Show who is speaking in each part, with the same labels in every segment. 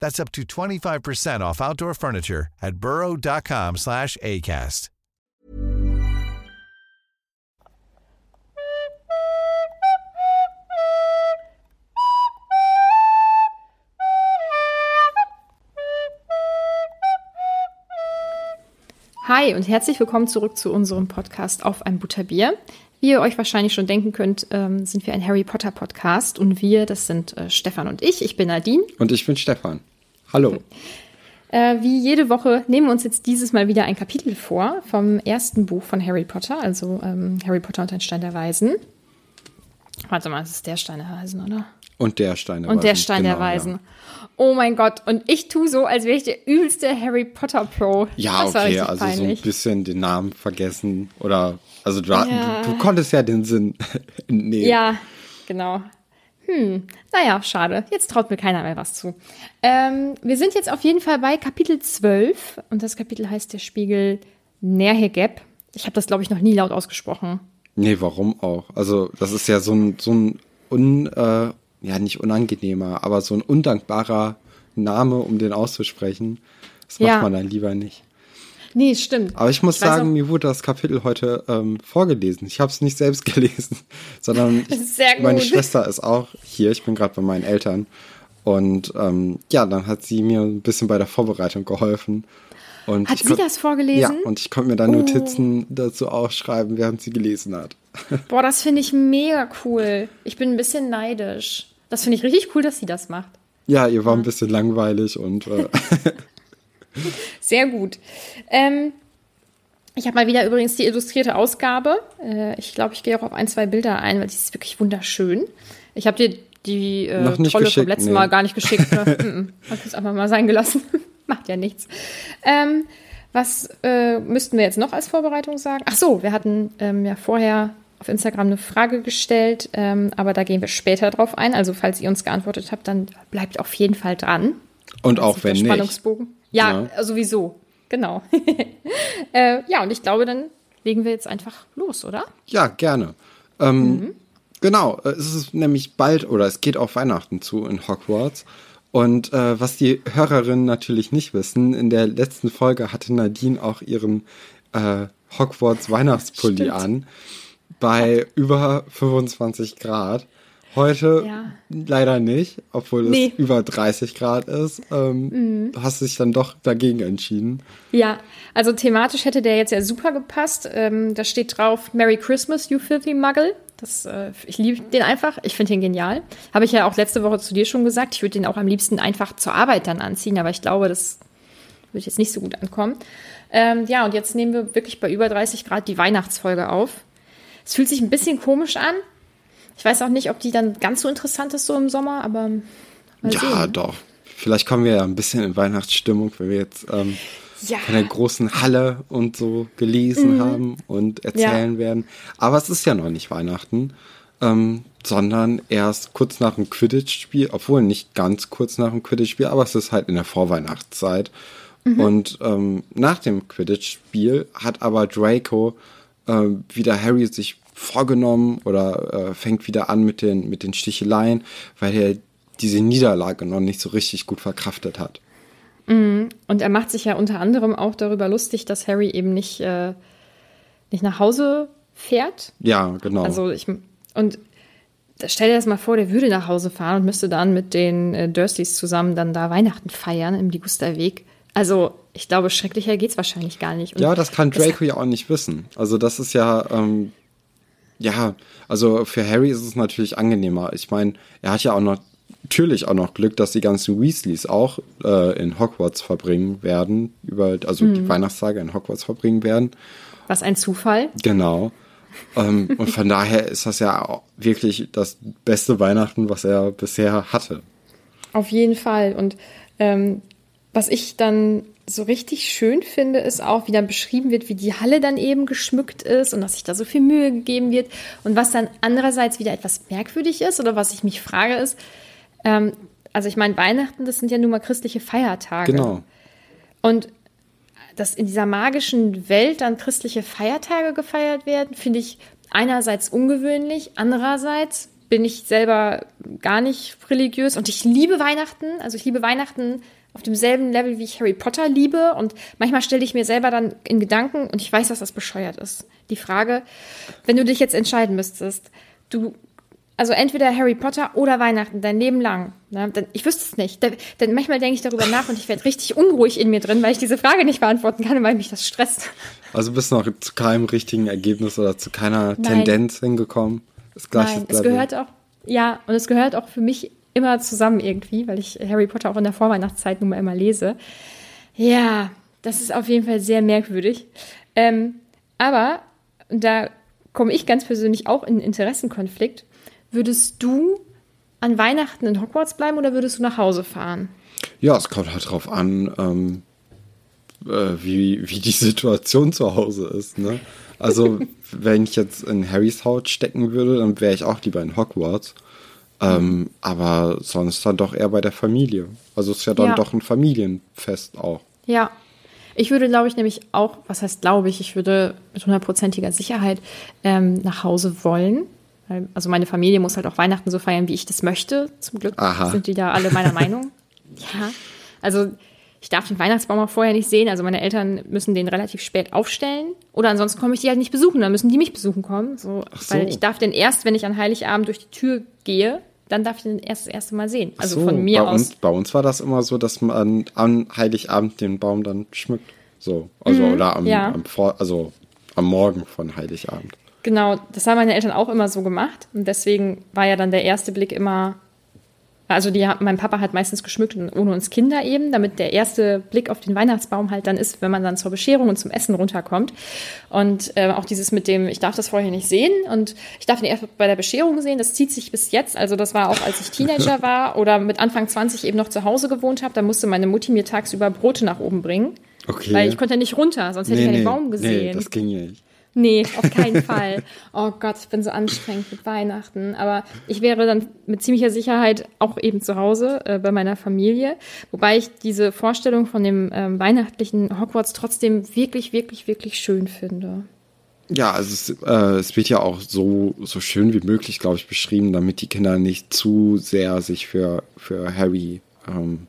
Speaker 1: That's up to 25% off outdoor furniture at burrow.com slash ACAST.
Speaker 2: Hi und herzlich willkommen zurück zu unserem Podcast auf ein Butterbier. Wie ihr euch wahrscheinlich schon denken könnt, ähm, sind wir ein Harry Potter Podcast und wir, das sind äh, Stefan und ich. Ich bin Nadine.
Speaker 3: Und ich bin Stefan. Hallo.
Speaker 2: Äh, wie jede Woche nehmen wir uns jetzt dieses Mal wieder ein Kapitel vor vom ersten Buch von Harry Potter, also ähm, Harry Potter und ein Stein der Weisen. Warte mal, es ist der Stein der Weisen, oder?
Speaker 3: Und der Stein der
Speaker 2: Und
Speaker 3: Weisen.
Speaker 2: der Stein
Speaker 3: genau,
Speaker 2: der Weisen. Oh mein Gott, und ich tue so, als wäre ich der übelste Harry Potter Pro.
Speaker 3: Ja,
Speaker 2: Das
Speaker 3: okay, also so ein
Speaker 2: peinlich.
Speaker 3: bisschen den Namen vergessen. Oder, also du,
Speaker 2: Ja.
Speaker 3: du, du konntest ja den Sinn nehmen.
Speaker 2: Ja, genau. Hm, naja, schade. Jetzt traut mir keiner mehr was zu. Ähm, wir sind jetzt auf jeden Fall bei Kapitel 12 und das Kapitel heißt der Spiegel Nerhegeb. Ich habe das, glaube ich, noch nie laut ausgesprochen.
Speaker 3: Nee, warum auch? Also, das ist ja so ein, so ein un, äh, ja, nicht unangenehmer, aber so ein undankbarer Name, um den auszusprechen. Das macht
Speaker 2: Ja.
Speaker 3: man dann lieber nicht.
Speaker 2: Nee, stimmt.
Speaker 3: Aber ich muss
Speaker 2: Ich
Speaker 3: sagen,
Speaker 2: auch-
Speaker 3: mir wurde das Kapitel heute ähm, vorgelesen. Ich habe es nicht selbst gelesen, sondern ich, meine Schwester ist auch hier. Ich bin gerade bei meinen Eltern. Und ähm, ja, dann hat sie mir ein bisschen bei der Vorbereitung geholfen. Und
Speaker 2: Hat
Speaker 3: ich
Speaker 2: sie das vorgelesen?
Speaker 3: Ja, und ich konnte mir dann
Speaker 2: Oh.
Speaker 3: Notizen dazu aufschreiben, während sie gelesen hat.
Speaker 2: Boah, das finde ich mega cool. Ich bin ein bisschen neidisch. Das finde ich richtig cool, dass sie das macht.
Speaker 3: Ja, ihr war ein bisschen langweilig und äh,
Speaker 2: Sehr gut. Ähm, ich habe mal wieder übrigens die illustrierte Ausgabe. Äh, ich glaube, ich gehe auch auf ein, zwei Bilder ein, weil die ist wirklich wunderschön. Ich habe dir die äh, Trolle vom letzten
Speaker 3: nee.
Speaker 2: Mal gar nicht geschickt. Ne? Mm-mm. Hab es einfach mal sein gelassen. Macht ja nichts. Ähm, was äh, müssten wir jetzt noch als Vorbereitung sagen? Ach so, wir hatten ähm, ja vorher auf Instagram eine Frage gestellt, ähm, aber da gehen wir später drauf ein. Also falls ihr uns geantwortet habt, dann bleibt auf jeden Fall dran.
Speaker 3: und
Speaker 2: Das
Speaker 3: auch wenn nicht.
Speaker 2: Spannungsbogen. Ja, sowieso. Genau. äh, ja, und ich glaube, dann legen wir jetzt einfach los, oder?
Speaker 3: Ja, gerne. Ähm, Genau, äh, es ist nämlich bald oder es geht auf Weihnachten zu in Hogwarts. Und äh, was die Hörerinnen natürlich nicht wissen, in der letzten Folge hatte Nadine auch ihren äh, Hogwarts Weihnachtspulli
Speaker 2: Stimmt.
Speaker 3: an bei über 25 Grad. Heute
Speaker 2: Ja.
Speaker 3: leider nicht, obwohl es
Speaker 2: Nee.
Speaker 3: über 30 Grad ist. Ähm, Du hast dich dann doch dagegen entschieden.
Speaker 2: Ja, also thematisch hätte der jetzt ja super gepasst. Ähm, da steht drauf Merry Christmas, you filthy Muggle. Das, äh, ich liebe den einfach. Ich finde den genial. Habe ich ja auch letzte Woche zu dir schon gesagt. Ich würde den auch am liebsten einfach zur Arbeit dann anziehen, aber ich glaube, das wird jetzt nicht so gut ankommen. Ähm, ja, und jetzt nehmen wir wirklich bei über 30 Grad die Weihnachtsfolge auf. Es fühlt sich ein bisschen komisch an. Ich weiß auch nicht, ob die dann ganz so interessant ist so im Sommer, aber
Speaker 3: ja,
Speaker 2: sehen.
Speaker 3: doch. Vielleicht kommen wir ja ein bisschen in Weihnachtsstimmung, wenn wir jetzt ähm,
Speaker 2: Ja.
Speaker 3: von der großen Halle und so gelesen
Speaker 2: Mhm.
Speaker 3: haben und erzählen werden. Aber es ist ja noch nicht Weihnachten, ähm, sondern erst kurz nach dem Quidditch-Spiel, obwohl nicht ganz kurz nach dem Quidditch-Spiel, aber es ist halt in der Vorweihnachtszeit. Mhm. Und ähm, nach dem Quidditch-Spiel hat aber Draco äh, wieder Harry sich vorgenommen oder äh, fängt wieder an mit den, mit den Sticheleien, weil er diese Niederlage noch nicht so richtig gut verkraftet hat.
Speaker 2: Mhm. Und er macht sich ja unter anderem auch darüber lustig, dass Harry eben nicht, äh, nicht nach Hause fährt.
Speaker 3: Ja, genau.
Speaker 2: Also ich und stell dir das mal vor, der würde nach Hause fahren und müsste dann mit den äh, Dursleys zusammen dann da Weihnachten feiern im Ligusterweg. Also ich glaube, schrecklicher geht es wahrscheinlich gar nicht.
Speaker 3: Und ja, das kann Draco das ja auch nicht wissen. Also das ist ja, ähm, ja, also für Harry ist es natürlich angenehmer. Ich meine, er hat ja auch noch natürlich auch noch Glück, dass die ganzen Weasleys auch äh, in Hogwarts verbringen werden, über, also mhm. die Weihnachtstage in Hogwarts verbringen werden.
Speaker 2: Was ein Zufall.
Speaker 3: Genau. ähm, und von daher ist das ja wirklich das beste Weihnachten, was er bisher hatte.
Speaker 2: Auf jeden Fall. Und ähm, was ich dann so richtig schön finde, ist auch, wie dann beschrieben wird, wie die Halle dann eben geschmückt ist und dass sich da so viel Mühe gegeben wird. Und was dann andererseits wieder etwas merkwürdig ist oder was ich mich frage, ist, ähm, also ich meine, Weihnachten, das sind ja nun mal christliche Feiertage.
Speaker 3: Genau.
Speaker 2: Und dass in dieser magischen Welt dann christliche Feiertage gefeiert werden, finde ich einerseits ungewöhnlich, andererseits bin ich selber gar nicht religiös und ich liebe Weihnachten. Also ich liebe Weihnachten auf demselben Level, wie ich Harry Potter liebe. Und manchmal stelle ich mir selber dann in Gedanken, und ich weiß, dass das bescheuert ist, die Frage, wenn du dich jetzt entscheiden müsstest, du also entweder Harry Potter oder Weihnachten, dein Leben lang. Ne? Ich wüsste es nicht. Denn manchmal denke ich darüber nach und ich werde richtig unruhig in mir drin, weil ich diese Frage nicht beantworten kann und weil mich das stresst.
Speaker 3: Also bist du noch zu keinem richtigen Ergebnis oder zu keiner Nein. Tendenz hingekommen?
Speaker 2: Das Nein, es gehört auch, ja, und es gehört auch für mich immer zusammen irgendwie, weil ich Harry Potter auch in der Vorweihnachtszeit nun mal immer lese. Ja, das ist auf jeden Fall sehr merkwürdig. Ähm, aber da komme ich ganz persönlich auch in einen Interessenkonflikt Würdest du an Weihnachten in Hogwarts bleiben oder würdest du nach Hause fahren?
Speaker 3: Ja, es kommt halt drauf an, ähm, äh, wie, wie die Situation zu Hause ist. Ne? Also, wenn ich jetzt in Harrys Haut stecken würde, dann wäre ich auch lieber in Hogwarts. Ähm, aber sonst dann doch eher bei der Familie. Also es ist ja dann ja. doch ein Familienfest auch.
Speaker 2: Ja. Ich würde, glaube ich, nämlich auch, was heißt glaube ich, ich würde mit hundertprozentiger Sicherheit ähm, nach Hause wollen. Also meine Familie muss halt auch Weihnachten so feiern, wie ich das möchte. Zum Glück Aha. sind die da alle meiner Meinung. Ja, also ich darf den Weihnachtsbaum auch vorher nicht sehen. Also meine Eltern müssen den relativ spät aufstellen. Oder ansonsten komme ich die halt nicht besuchen. Dann müssen die mich besuchen kommen. So, so. Weil ich darf den erst, wenn ich an Heiligabend durch die Tür gehe, dann darf ich den erst das erste Mal sehen. Also so, von mir
Speaker 3: bei
Speaker 2: aus.
Speaker 3: Uns, bei uns war das immer so, dass man an Heiligabend den Baum dann schmückt. So, also mhm, oder am, ja. am Vor also am Morgen von Heiligabend.
Speaker 2: Genau, das haben meine Eltern auch immer so gemacht. Und deswegen war ja dann der erste Blick immer, also die, mein Papa hat meistens geschmückt ohne uns Kinder eben, damit der erste Blick auf den Weihnachtsbaum halt dann ist, wenn man dann zur Bescherung und zum Essen runterkommt. Und äh, auch dieses mit dem, ich darf das vorher nicht sehen und ich darf ihn erst bei der Bescherung sehen, das zieht sich bis jetzt. Also das war auch, als ich Teenager war oder mit Anfang 20 eben noch zu Hause gewohnt habe, da musste meine Mutti mir tagsüber Brote nach oben bringen. Okay. Weil ich konnte nicht runter, sonst hätte nee, ich ja nee, den Baum gesehen. Nee,
Speaker 3: das ging ja nicht.
Speaker 2: Nee, auf keinen Fall. Oh Gott, ich bin so anstrengend mit Weihnachten. Aber ich wäre dann mit ziemlicher Sicherheit auch eben zu Hause äh, bei meiner Familie. Wobei ich diese Vorstellung von dem ähm, weihnachtlichen Hogwarts trotzdem wirklich, wirklich, wirklich schön finde.
Speaker 3: Ja, also es, äh, es wird ja auch so, so schön wie möglich, glaube ich, beschrieben, damit die Kinder nicht zu sehr sich für, für Harry, ähm,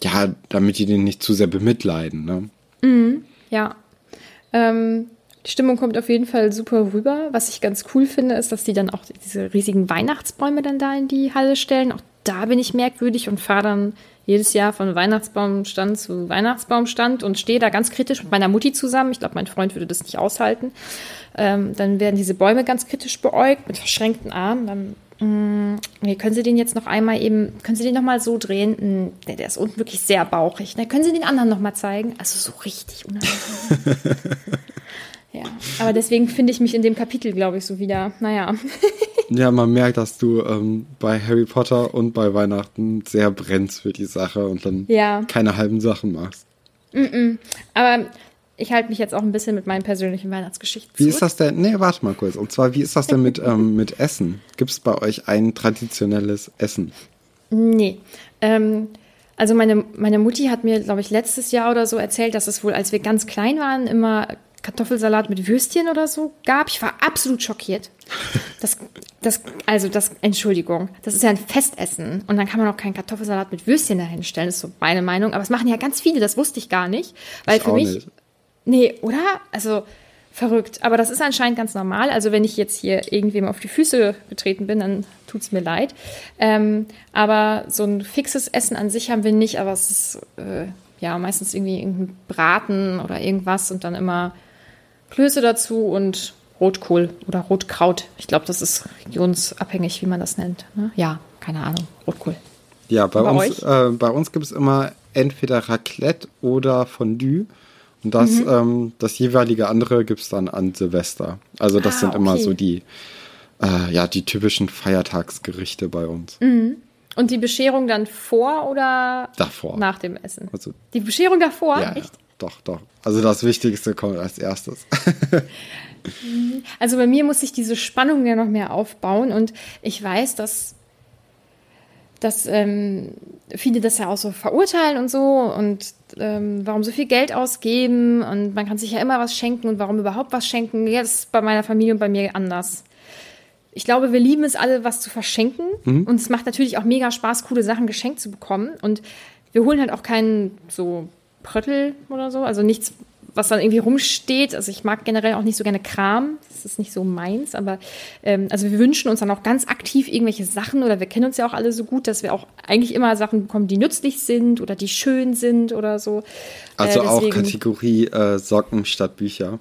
Speaker 3: ja, damit die den nicht zu sehr bemitleiden. Ne?
Speaker 2: Mhm, ja. Ähm, die Stimmung kommt auf jeden Fall super rüber. Was ich ganz cool finde, ist, dass die dann auch diese riesigen Weihnachtsbäume dann da in die Halle stellen. Auch da bin ich merkwürdig und fahre dann jedes Jahr von Weihnachtsbaumstand zu Weihnachtsbaumstand und stehe da ganz kritisch mit meiner Mutti zusammen. Ich glaube, mein Freund würde das nicht aushalten. Ähm, dann werden diese Bäume ganz kritisch beäugt mit verschränkten Armen. Dann mm, können Sie den jetzt noch einmal eben, können Sie den noch mal so drehen? Mh, der, der, ist unten wirklich sehr bauchig. Ne? Können Sie den anderen noch mal zeigen? Also so richtig unangenehm. Ja, aber deswegen finde ich mich in dem Kapitel, glaube ich, so wieder, naja.
Speaker 3: ja, man merkt, dass du ähm, bei Harry Potter und bei Weihnachten sehr brennst für die Sache und dann ja. keine halben Sachen machst.
Speaker 2: Mm -mm. Aber ich halte mich jetzt auch ein bisschen mit meinen persönlichen Weihnachtsgeschichten
Speaker 3: Wie ist das denn? Nee, warte mal kurz. Und zwar, wie ist das denn mit, ähm, mit Essen? Gibt es bei euch ein traditionelles Essen?
Speaker 2: Nee. Ähm, Also meine, meine Mutti hat mir, glaube ich, letztes Jahr oder so erzählt, dass es wohl, als wir ganz klein waren, immer Kartoffelsalat mit Würstchen oder so gab. Ich war absolut schockiert. Das, das, also das, Entschuldigung, das ist ja ein Festessen und dann kann man auch keinen Kartoffelsalat mit Würstchen dahinstellen, ist so meine Meinung. Aber es machen ja ganz viele, das wusste ich gar nicht. Weil
Speaker 3: Ich
Speaker 2: für
Speaker 3: auch
Speaker 2: mich,
Speaker 3: nicht.
Speaker 2: nee, oder? Also verrückt. Aber das ist anscheinend ganz normal. Also wenn ich jetzt hier irgendwem auf die Füße getreten bin, dann tut es mir leid. Ähm, aber so ein fixes Essen an sich haben wir nicht, aber es ist äh, ja meistens irgendwie irgendein Braten oder irgendwas und dann immer Klöße dazu und Rotkohl oder Rotkraut. Ich glaube, das ist regionsabhängig, wie man das nennt. Ne? Ja, keine Ahnung. Rotkohl.
Speaker 3: Ja, bei
Speaker 2: Bei
Speaker 3: uns, äh, bei uns gibt es immer entweder Raclette oder Fondue. Und das,
Speaker 2: Mhm.
Speaker 3: ähm, das jeweilige andere gibt es dann an Silvester. Also das
Speaker 2: Ah,
Speaker 3: sind immer
Speaker 2: okay.
Speaker 3: so die, äh, ja, die typischen Feiertagsgerichte bei uns.
Speaker 2: Und die Bescherung dann vor oder
Speaker 3: Davor.
Speaker 2: nach dem Essen?
Speaker 3: Also,
Speaker 2: Die Bescherung davor?
Speaker 3: ja, ja,
Speaker 2: Echt?
Speaker 3: Doch, doch. Also das Wichtigste kommt als erstes.
Speaker 2: Also bei mir muss sich diese Spannung ja noch mehr aufbauen und ich weiß, dass, dass ähm, viele das ja auch so verurteilen und so und ähm, warum so viel Geld ausgeben und man kann sich ja immer was schenken und warum überhaupt was schenken. Ja, das ist bei meiner Familie und bei mir anders. Ich glaube, wir lieben es alle, was zu verschenken und es macht natürlich auch mega Spaß, coole Sachen geschenkt zu bekommen und wir holen halt auch keinen so Pröttel oder so, also nichts, was dann irgendwie rumsteht. Also ich mag generell auch nicht so gerne Kram. Das ist nicht so meins. Aber ähm, also wir wünschen uns dann auch ganz aktiv irgendwelche Sachen oder wir kennen uns ja auch alle so gut, dass wir auch eigentlich immer Sachen bekommen, die nützlich sind oder die schön sind oder so.
Speaker 3: Also
Speaker 2: Äh,
Speaker 3: auch Kategorie äh, Socken statt Bücher.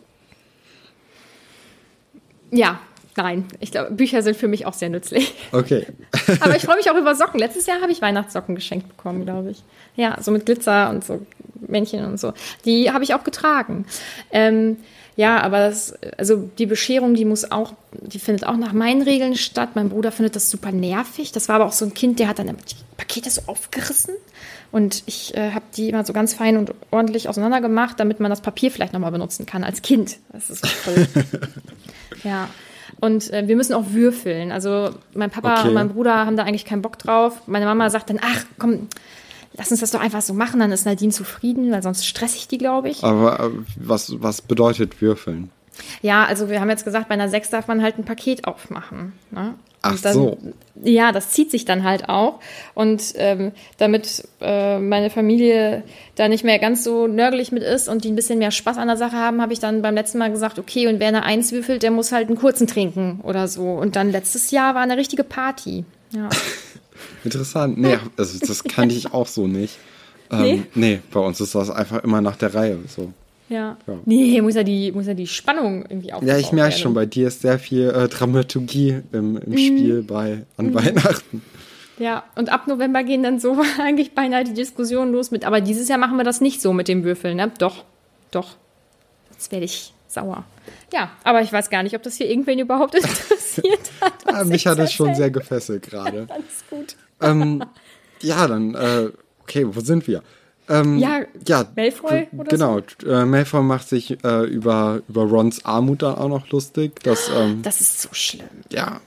Speaker 2: Ja, nein. Ich glaube, Bücher sind für mich auch sehr nützlich.
Speaker 3: Okay.
Speaker 2: Aber ich freue mich auch über Socken. Letztes Jahr habe ich Weihnachtssocken geschenkt bekommen, glaube ich. Ja, so mit Glitzer und so Männchen und so. Die habe ich auch getragen. Ähm, ja, aber das, also die Bescherung, die muss auch, die findet auch nach meinen Regeln statt. Mein Bruder findet das super nervig. Das war aber auch so ein Kind, der hat dann die Pakete so aufgerissen. Und ich äh, habe die immer so ganz fein und ordentlich auseinander gemacht, damit man das Papier vielleicht nochmal benutzen kann als Kind. Das ist voll. Ja. Und äh, wir müssen auch würfeln. Also mein Papa
Speaker 3: Okay.
Speaker 2: und mein Bruder haben da eigentlich keinen Bock drauf. Meine Mama sagt dann, ach komm, lass uns das doch einfach so machen, dann ist Nadine zufrieden, weil sonst stress ich die, glaube ich.
Speaker 3: Aber äh, was, was bedeutet Würfeln?
Speaker 2: Ja, also wir haben jetzt gesagt, bei einer 6 darf man halt ein Paket aufmachen. Ne?
Speaker 3: Ach
Speaker 2: dann,
Speaker 3: so.
Speaker 2: Ja, das zieht sich dann halt auch. Und ähm, damit äh, meine Familie da nicht mehr ganz so nörgelig mit ist und die ein bisschen mehr Spaß an der Sache haben, habe ich dann beim letzten Mal gesagt, okay, und wer eine Eins würfelt, der muss halt einen kurzen trinken oder so. Und dann letztes Jahr war eine richtige Party. Ja.
Speaker 3: Interessant. Nee, also das kannte ich auch so nicht. Ähm,
Speaker 2: Nee?
Speaker 3: nee? bei uns ist das einfach immer nach der Reihe so.
Speaker 2: Ja.
Speaker 3: Ja.
Speaker 2: Nee, muss ja die, muss ja die Spannung irgendwie aufbauen.
Speaker 3: Ja, ich merke schon, bei dir ist sehr viel äh, Dramaturgie im, im Spiel bei an Weihnachten.
Speaker 2: Ja, und ab November gehen dann so eigentlich beinahe die Diskussionen los mit, aber dieses Jahr machen wir das nicht so mit dem Würfeln, ne? Doch, doch. Jetzt werde ich sauer. Ja, aber ich weiß gar nicht, ob das hier irgendwen überhaupt interessiert hat.
Speaker 3: Ah, mich
Speaker 2: ich
Speaker 3: hat es schon sehr gefesselt gerade.
Speaker 2: Alles gut.
Speaker 3: ähm, ja, dann, äh, okay, wo sind wir? Ähm,
Speaker 2: Ja,
Speaker 3: ja
Speaker 2: Malfoy oder
Speaker 3: Genau, äh, Malfoy macht sich äh, über, über Rons Armut dann auch noch lustig. Das, ähm,
Speaker 2: Das ist so schlimm.
Speaker 3: ja,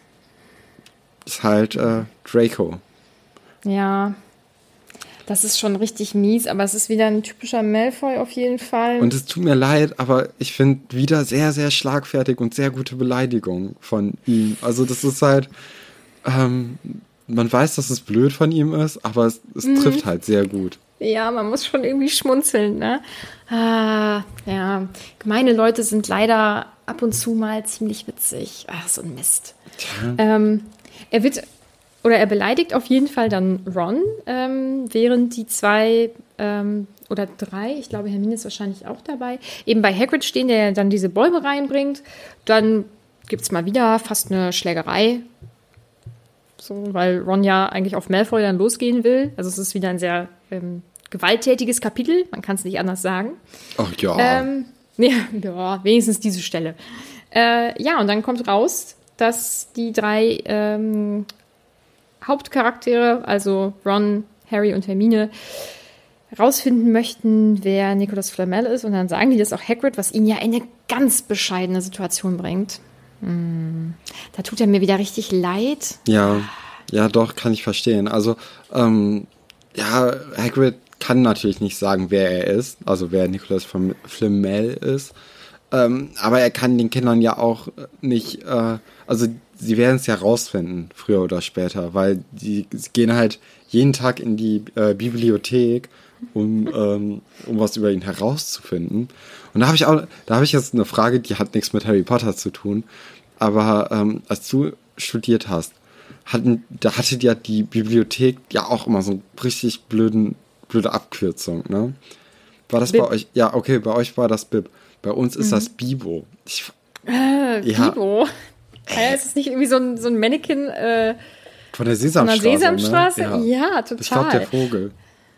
Speaker 3: ist halt äh, Draco.
Speaker 2: Ja. Das ist schon richtig mies, aber es ist wieder ein typischer Malfoy auf jeden Fall.
Speaker 3: Und es tut mir leid, aber ich finde wieder sehr, sehr schlagfertig und sehr gute Beleidigung von ihm. Also das ist halt, ähm, man weiß, dass es blöd von ihm ist, aber es, es
Speaker 2: Mhm.
Speaker 3: trifft halt sehr gut.
Speaker 2: Ja, man muss schon irgendwie schmunzeln, ne? Ah, ja. Gemeine Leute sind leider ab und zu mal ziemlich witzig. Ach, so ein Mist. Ähm, er wird, oder er beleidigt auf jeden Fall dann Ron, ähm, während die zwei ähm, oder drei, ich glaube, Hermine ist wahrscheinlich auch dabei, eben bei Hagrid stehen, der dann diese Bäume reinbringt. Dann gibt es mal wieder fast eine Schlägerei. So, weil Ron ja eigentlich auf Malfoy dann losgehen will. Also es ist wieder ein sehr ähm, gewalttätiges Kapitel, man kann es nicht anders sagen.
Speaker 3: Ach ja.
Speaker 2: Ähm, ja, ja, wenigstens diese Stelle. Äh, ja, und dann kommt raus, dass die drei ähm, Hauptcharaktere, also Ron, Harry und Hermine, rausfinden möchten, wer Nicolas Flamel ist. Und dann sagen die das auch Hagrid, was ihn ja in eine ganz bescheidene Situation bringt. Hm, da tut er mir wieder richtig leid.
Speaker 3: Ja, ja, doch, kann ich verstehen. Also, ähm, ja, Hagrid kann natürlich nicht sagen, wer er ist, also wer Nicholas Flamel ist. Ähm, aber er kann den Kindern ja auch nicht, äh, also sie werden es ja rausfinden, früher oder später, weil die, sie gehen halt jeden Tag in die äh, Bibliothek, um, ähm, um was über ihn herauszufinden. Und da habe ich auch, da habe ich jetzt eine Frage, die hat nichts mit Harry Potter zu tun. Aber ähm, als du studiert hast, hatten, da hatte ja die Bibliothek ja auch immer so einen richtig blöden, blöde Abkürzung, ne? War das Bib. bei euch? Ja, okay, bei euch war das Bib. Bei uns ist mhm. das Bibo. Ich,
Speaker 2: äh, ja. Bibo? Äh, ist es nicht irgendwie so ein, so ein Mannequin äh,
Speaker 3: von der Sesamstraße?
Speaker 2: Von der Sesamstraße? Ne? Ja. ja. total.
Speaker 3: Ich glaube, der Vogel.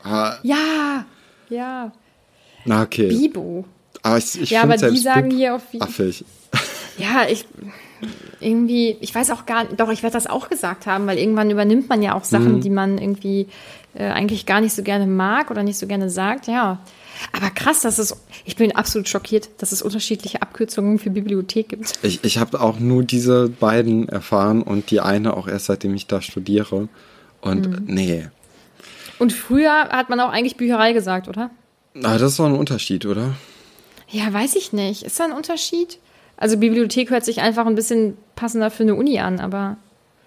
Speaker 2: Ah. Ja, ja.
Speaker 3: Na, okay.
Speaker 2: Bibo.
Speaker 3: Aber ich, ich
Speaker 2: ja, aber die sagen Bib hier auf
Speaker 3: wie. Affig.
Speaker 2: Ja, ich irgendwie, ich weiß auch gar nicht, doch, ich werde das auch gesagt haben, weil irgendwann übernimmt man ja auch Sachen, mhm. die man irgendwie äh, eigentlich gar nicht so gerne mag oder nicht so gerne sagt, ja. Aber krass, dass es, ich bin absolut schockiert, dass es unterschiedliche Abkürzungen für Bibliothek gibt.
Speaker 3: Ich, ich habe auch nur diese beiden erfahren und die eine auch erst seitdem ich da studiere. Und mhm. nee.
Speaker 2: Und früher hat man auch eigentlich Bücherei gesagt, oder?
Speaker 3: Aber das ist doch ein Unterschied, oder?
Speaker 2: Ja, weiß ich nicht. Ist da ein Unterschied? Also Bibliothek hört sich einfach ein bisschen passender für eine Uni an, aber.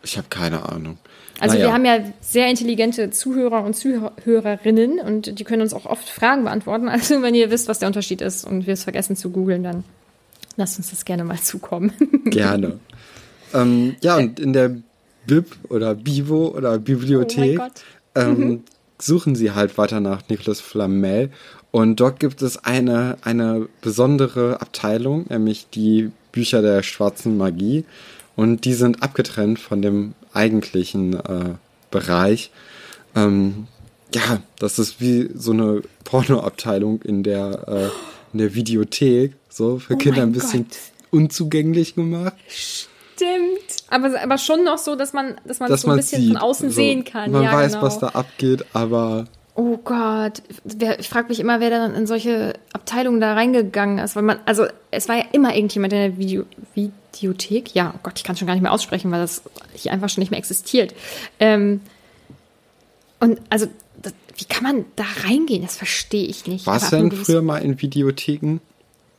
Speaker 3: Ich habe keine Ahnung.
Speaker 2: Also naja. wir haben ja sehr intelligente Zuhörer und Zuhörerinnen und die können uns auch oft Fragen beantworten. Also wenn ihr wisst, was der Unterschied ist und wir es vergessen zu googeln, dann lasst uns das gerne mal zukommen.
Speaker 3: Gerne. ähm, ja, und in der Bib oder Bivo oder Bibliothek oh ähm, mhm. suchen sie halt weiter nach Nicolas Flamel und dort gibt es eine, eine besondere Abteilung, nämlich die Bücher der schwarzen Magie. Und die sind abgetrennt von dem eigentlichen äh, Bereich. Ähm, ja, das ist wie so eine Pornoabteilung in der, äh, in der Videothek, so für oh Kinder ein bisschen Gott. unzugänglich gemacht.
Speaker 2: Stimmt. Aber, aber schon noch so, dass man, dass man dass so ein bisschen sieht, von außen so, sehen kann.
Speaker 3: Man
Speaker 2: ja,
Speaker 3: weiß,
Speaker 2: genau.
Speaker 3: was da abgeht, aber
Speaker 2: Oh Gott, ich frage mich immer, wer dann in solche Abteilungen da reingegangen ist, weil man, also es war ja immer irgendjemand in der Video, Videothek. Ja, oh Gott, ich kann schon gar nicht mehr aussprechen, weil das hier einfach schon nicht mehr existiert. Ähm, und also, das, wie kann man da reingehen? Das verstehe ich nicht.
Speaker 3: Warst du denn früher mal in Videotheken?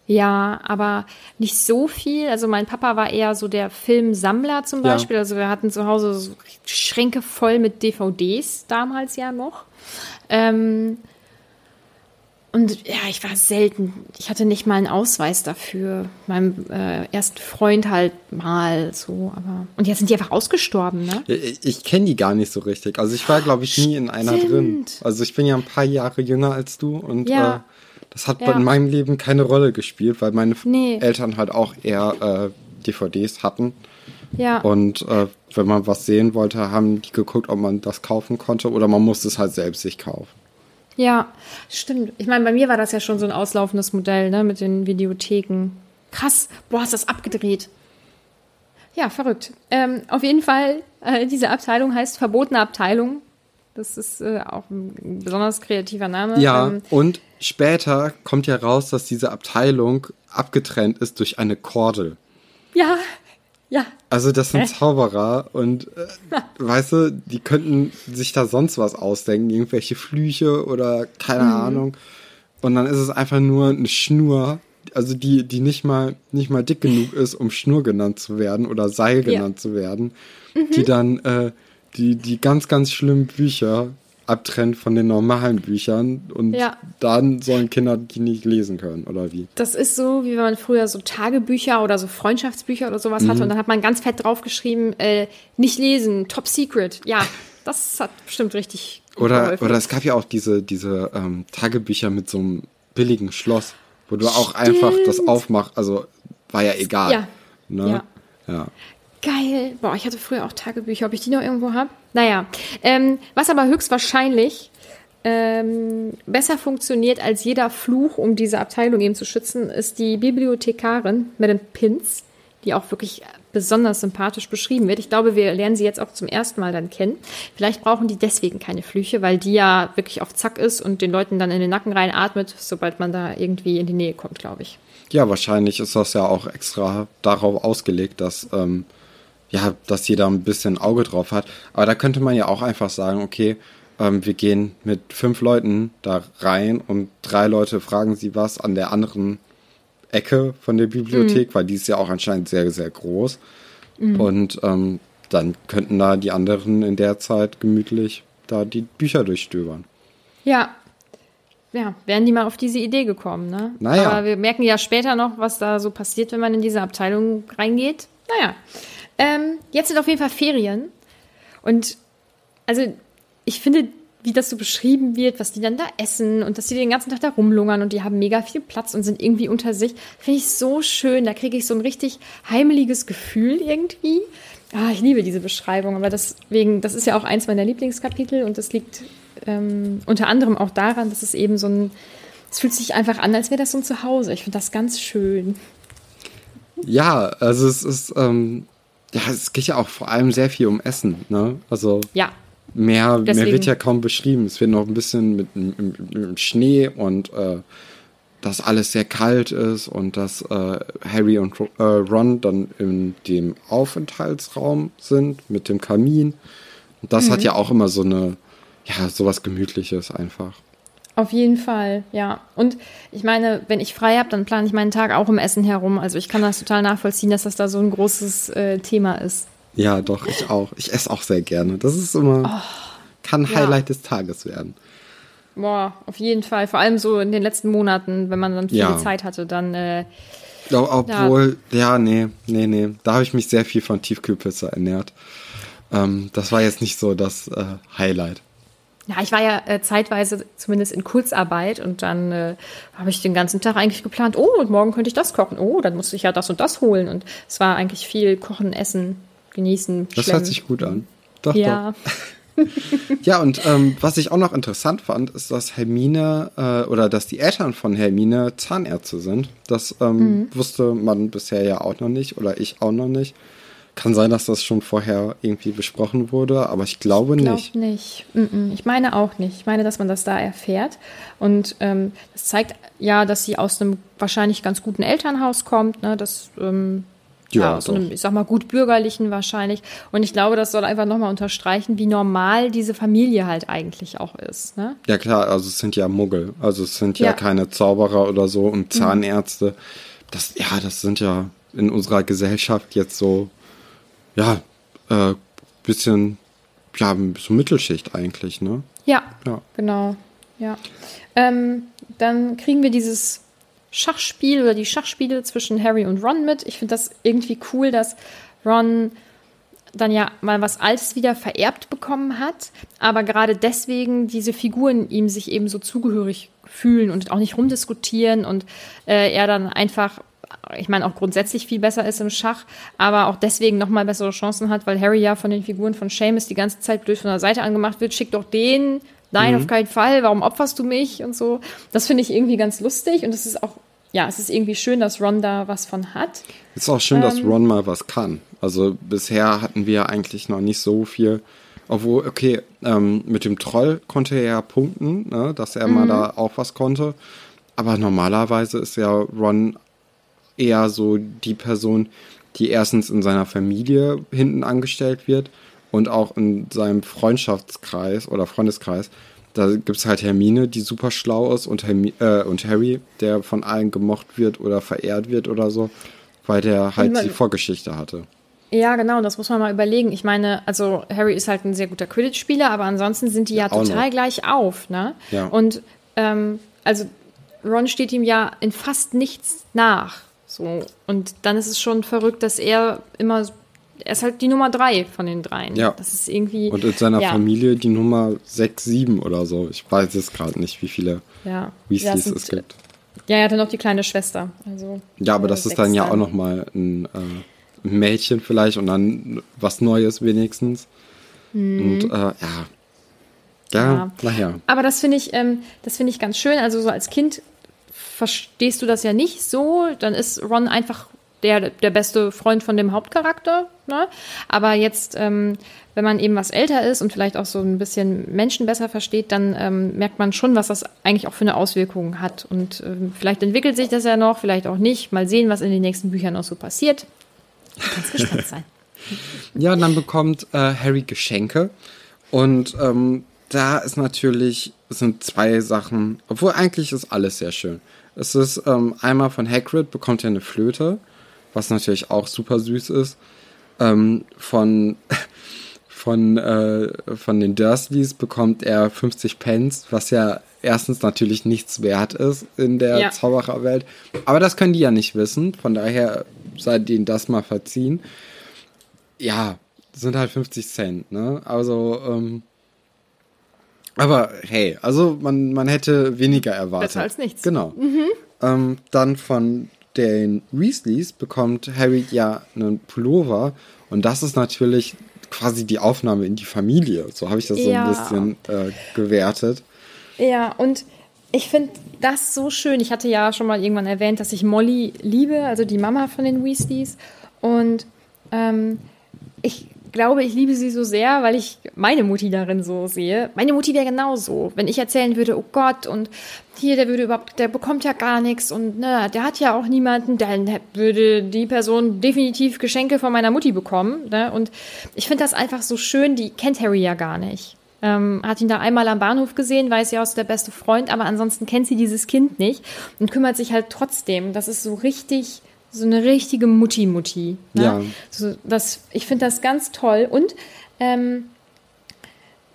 Speaker 2: Ja, aber nicht so viel. Also mein Papa war eher so der Filmsammler zum Beispiel. Ja. Also wir hatten zu Hause so Schränke voll mit DVDs damals ja noch. Ähm, und ja, ich war selten, ich hatte nicht mal einen Ausweis dafür. Meinem äh, ersten Freund halt mal so, aber. Und jetzt sind die einfach ausgestorben, ne?
Speaker 3: Ich, ich kenne die gar nicht so richtig. Also ich war, glaube ich, nie in einer Stimmt. drin. Also ich bin ja ein paar Jahre jünger als du und ja. äh, das hat ja. in meinem Leben keine Rolle gespielt, weil meine nee. Eltern halt auch eher äh, DVDs hatten.
Speaker 2: Ja.
Speaker 3: Und äh, wenn man was sehen wollte, haben die geguckt, ob man das kaufen konnte oder man musste es halt selbst sich kaufen.
Speaker 2: Ja, stimmt. Ich meine, bei mir war das ja schon so ein auslaufendes Modell, ne, mit den Videotheken. Krass, boah, hast das abgedreht. Ja, verrückt. Ähm, auf jeden Fall, äh, diese Abteilung heißt Verbotene Abteilung. Das ist äh, auch ein besonders kreativer Name.
Speaker 3: Ja, ähm, und später kommt ja raus, dass diese Abteilung abgetrennt ist durch eine Kordel.
Speaker 2: Ja, ja.
Speaker 3: Also das sind Hä? Zauberer und äh, weißt du, die könnten sich da sonst was ausdenken, irgendwelche Flüche oder keine mhm. Ahnung. Und dann ist es einfach nur eine Schnur, also die, die nicht mal, nicht mal dick genug ist, um Schnur genannt zu werden oder Seil genannt ja. zu werden, mhm. die dann äh, die, die ganz, ganz schlimmen Bücher abtrennt von den normalen Büchern und ja. dann sollen Kinder die nicht lesen können, oder wie?
Speaker 2: Das ist so, wie wenn man früher so Tagebücher oder so Freundschaftsbücher oder sowas mhm. hatte und dann hat man ganz fett draufgeschrieben, äh, nicht lesen, top secret. Ja, das hat bestimmt richtig.
Speaker 3: Oder, oder es gab ja auch diese, diese ähm, Tagebücher mit so einem billigen Schloss, wo du auch Stimmt. einfach das aufmachst, also war ja egal. Ja. Ne? ja. ja.
Speaker 2: Geil. Boah, ich hatte früher auch Tagebücher, ob ich die noch irgendwo habe. Naja, ähm, was aber höchstwahrscheinlich ähm, besser funktioniert als jeder Fluch, um diese Abteilung eben zu schützen, ist die Bibliothekarin Madame Pins, die auch wirklich besonders sympathisch beschrieben wird. Ich glaube, wir lernen sie jetzt auch zum ersten Mal dann kennen. Vielleicht brauchen die deswegen keine Flüche, weil die ja wirklich auf Zack ist und den Leuten dann in den Nacken rein atmet, sobald man da irgendwie in die Nähe kommt, glaube ich.
Speaker 3: Ja, wahrscheinlich ist das ja auch extra darauf ausgelegt, dass ähm, ja, dass jeder ein bisschen Auge drauf hat. Aber da könnte man ja auch einfach sagen, okay, ähm, wir gehen mit fünf Leuten da rein und drei Leute fragen sie was an der anderen Ecke von der Bibliothek, mhm. weil die ist ja auch anscheinend sehr, sehr groß. Mhm. Und ähm, dann könnten da die anderen in der Zeit gemütlich da die Bücher durchstöbern.
Speaker 2: Ja. Ja, wären die mal auf diese Idee gekommen, ne?
Speaker 3: Naja.
Speaker 2: Aber wir merken ja später noch, was da so passiert, wenn man in diese Abteilung reingeht. Naja. Ähm, jetzt sind auf jeden Fall Ferien. Und also ich finde, wie das so beschrieben wird, was die dann da essen und dass die den ganzen Tag da rumlungern und die haben mega viel Platz und sind irgendwie unter sich, finde ich so schön. Da kriege ich so ein richtig heimeliges Gefühl irgendwie. Ah, ich liebe diese Beschreibung, aber deswegen, das ist ja auch eins meiner Lieblingskapitel und das liegt ähm, unter anderem auch daran, dass es eben so ein, es fühlt sich einfach an, als wäre das so ein Zuhause. Ich finde das ganz schön.
Speaker 3: Ja, also es ist, ähm, ja, es geht ja auch vor allem sehr viel um Essen, ne? Also
Speaker 2: ja.
Speaker 3: mehr, mehr wird ja kaum beschrieben. Es wird noch ein bisschen mit, mit, mit Schnee und äh, dass alles sehr kalt ist und dass äh, Harry und äh, Ron dann in dem Aufenthaltsraum sind mit dem Kamin. Und das mhm. hat ja auch immer so eine, ja, sowas Gemütliches einfach.
Speaker 2: Auf jeden Fall, ja. Und ich meine, wenn ich frei habe, dann plane ich meinen Tag auch im Essen herum. Also ich kann das total nachvollziehen, dass das da so ein großes äh, Thema ist.
Speaker 3: Ja, doch, ich auch. Ich esse auch sehr gerne. Das ist immer, oh, kann Highlight ja. des Tages werden.
Speaker 2: Boah, auf jeden Fall. Vor allem so in den letzten Monaten, wenn man dann viel ja. Zeit hatte, dann. Äh,
Speaker 3: Obwohl, ja. ja, nee, nee, nee. Da habe ich mich sehr viel von Tiefkühlpizza ernährt. Ähm, das war jetzt nicht so das äh, Highlight.
Speaker 2: Ja, ich war ja äh, zeitweise zumindest in Kurzarbeit und dann äh, habe ich den ganzen Tag eigentlich geplant, oh, und morgen könnte ich das kochen. Oh, dann musste ich ja das und das holen. Und es war eigentlich viel Kochen, Essen, Genießen.
Speaker 3: Das hört sich gut an. Doch, ja. doch. ja, und ähm, was ich auch noch interessant fand, ist, dass Hermine äh, oder dass die Eltern von Hermine Zahnärzte sind. Das ähm, mhm. wusste man bisher ja auch noch nicht oder ich auch noch nicht. Kann sein, dass das schon vorher irgendwie besprochen wurde, aber ich glaube ich glaub nicht.
Speaker 2: nicht. Ich meine auch nicht. Ich meine, dass man das da erfährt. Und ähm, das zeigt ja, dass sie aus einem wahrscheinlich ganz guten Elternhaus kommt. Ne? Das ähm, ja, ja aus einem, ich sag mal, gut bürgerlichen wahrscheinlich. Und ich glaube, das soll einfach nochmal unterstreichen, wie normal diese Familie halt eigentlich auch ist. Ne?
Speaker 3: Ja, klar, also es sind ja Muggel. Also es sind ja, ja keine Zauberer oder so und mhm. Zahnärzte. Das, ja, das sind ja in unserer Gesellschaft jetzt so ja, äh, bisschen, ja, so Mittelschicht eigentlich, ne?
Speaker 2: Ja, ja. genau, ja. Ähm, dann kriegen wir dieses Schachspiel oder die Schachspiele zwischen Harry und Ron mit. Ich finde das irgendwie cool, dass Ron dann ja mal was Altes wieder vererbt bekommen hat, aber gerade deswegen diese Figuren ihm sich eben so zugehörig fühlen und auch nicht rumdiskutieren und äh, er dann einfach ich meine, auch grundsätzlich viel besser ist im Schach, aber auch deswegen nochmal bessere Chancen hat, weil Harry ja von den Figuren von Seamus die ganze Zeit blöd von der Seite angemacht wird, schick doch den, nein, mhm. auf keinen Fall, warum opferst du mich und so. Das finde ich irgendwie ganz lustig und es ist auch, ja, es ist irgendwie schön, dass Ron da was von hat.
Speaker 3: Es ist auch schön, ähm, dass Ron mal was kann. Also bisher hatten wir eigentlich noch nicht so viel. Obwohl, okay, ähm, mit dem Troll konnte er ja punkten, ne, dass er mhm. mal da auch was konnte. Aber normalerweise ist ja Ron eher so die Person, die erstens in seiner Familie hinten angestellt wird und auch in seinem Freundschaftskreis oder Freundeskreis. Da gibt es halt Hermine, die super schlau ist und, Hermi äh, und Harry, der von allen gemocht wird oder verehrt wird oder so, weil der halt die Vorgeschichte hatte.
Speaker 2: Ja, genau, das muss man mal überlegen. Ich meine, also Harry ist halt ein sehr guter Quidditch-Spieler, aber ansonsten sind die ja, ja total noch. gleich auf, ne?
Speaker 3: Ja.
Speaker 2: Und ähm, also Ron steht ihm ja in fast nichts nach. So. Und dann ist es schon verrückt, dass er immer, er ist halt die Nummer drei von den dreien.
Speaker 3: Ja.
Speaker 2: Das ist irgendwie.
Speaker 3: Und in seiner ja. Familie die Nummer sechs, sieben oder so. Ich weiß jetzt gerade nicht, wie viele
Speaker 2: ja.
Speaker 3: Weasleys es gibt.
Speaker 2: Ja, er hatte noch die kleine Schwester. Also,
Speaker 3: ja, aber das ist dann ja auch nochmal ein, äh, Mädchen vielleicht und dann was Neues wenigstens. Mhm. Und äh, ja. Ja, ja. naja.
Speaker 2: Aber das finde ich, ähm, das finde ich ganz schön. Also so als Kind verstehst du das ja nicht so, dann ist Ron einfach der, der beste Freund von dem Hauptcharakter. Ne? Aber jetzt, ähm, wenn man eben was älter ist und vielleicht auch so ein bisschen Menschen besser versteht, dann ähm, merkt man schon, was das eigentlich auch für eine Auswirkung hat. Und ähm, vielleicht entwickelt sich das ja noch, vielleicht auch nicht. Mal sehen, was in den nächsten Büchern noch so passiert. Kannst gespannt sein.
Speaker 3: Ja, und dann bekommt äh, Harry Geschenke. Und ähm, da ist natürlich, sind zwei Sachen, obwohl eigentlich ist alles sehr schön. Es ist ähm, einmal von Hagrid bekommt er eine Flöte, was natürlich auch super süß ist. Ähm, von von, äh, von den Dursleys bekommt er 50 Pence, was ja erstens natürlich nichts wert ist in der ja. Zaubererwelt. Aber das können die ja nicht wissen. Von daher sei denen das mal verziehen. Ja, sind halt 50 Cent, ne? Also, ähm, aber hey, also man, man hätte weniger erwartet.
Speaker 2: Besser als nichts.
Speaker 3: Genau. Mhm. Ähm, dann von den Weasleys bekommt Harry ja einen Pullover und das ist natürlich quasi die Aufnahme in die Familie. So habe ich das ja. so ein bisschen äh, gewertet.
Speaker 2: Ja, und ich finde das so schön. Ich hatte ja schon mal irgendwann erwähnt, dass ich Molly liebe, also die Mama von den Weasleys. Und ähm, ich glaube, ich liebe sie so sehr, weil ich meine Mutti darin so sehe. Meine Mutti wäre genauso. Wenn ich erzählen würde, oh Gott, und hier, der würde überhaupt, der bekommt ja gar nichts und ne, der hat ja auch niemanden, dann würde die Person definitiv Geschenke von meiner Mutti bekommen. Ne? Und ich finde das einfach so schön, die kennt Harry ja gar nicht. Ähm, hat ihn da einmal am Bahnhof gesehen, weiß ja, ist der beste Freund, aber ansonsten kennt sie dieses Kind nicht und kümmert sich halt trotzdem. Das ist so richtig so eine richtige Mutti-Mutti. Ne? Ja. So, das, ich finde das ganz toll. Und ähm,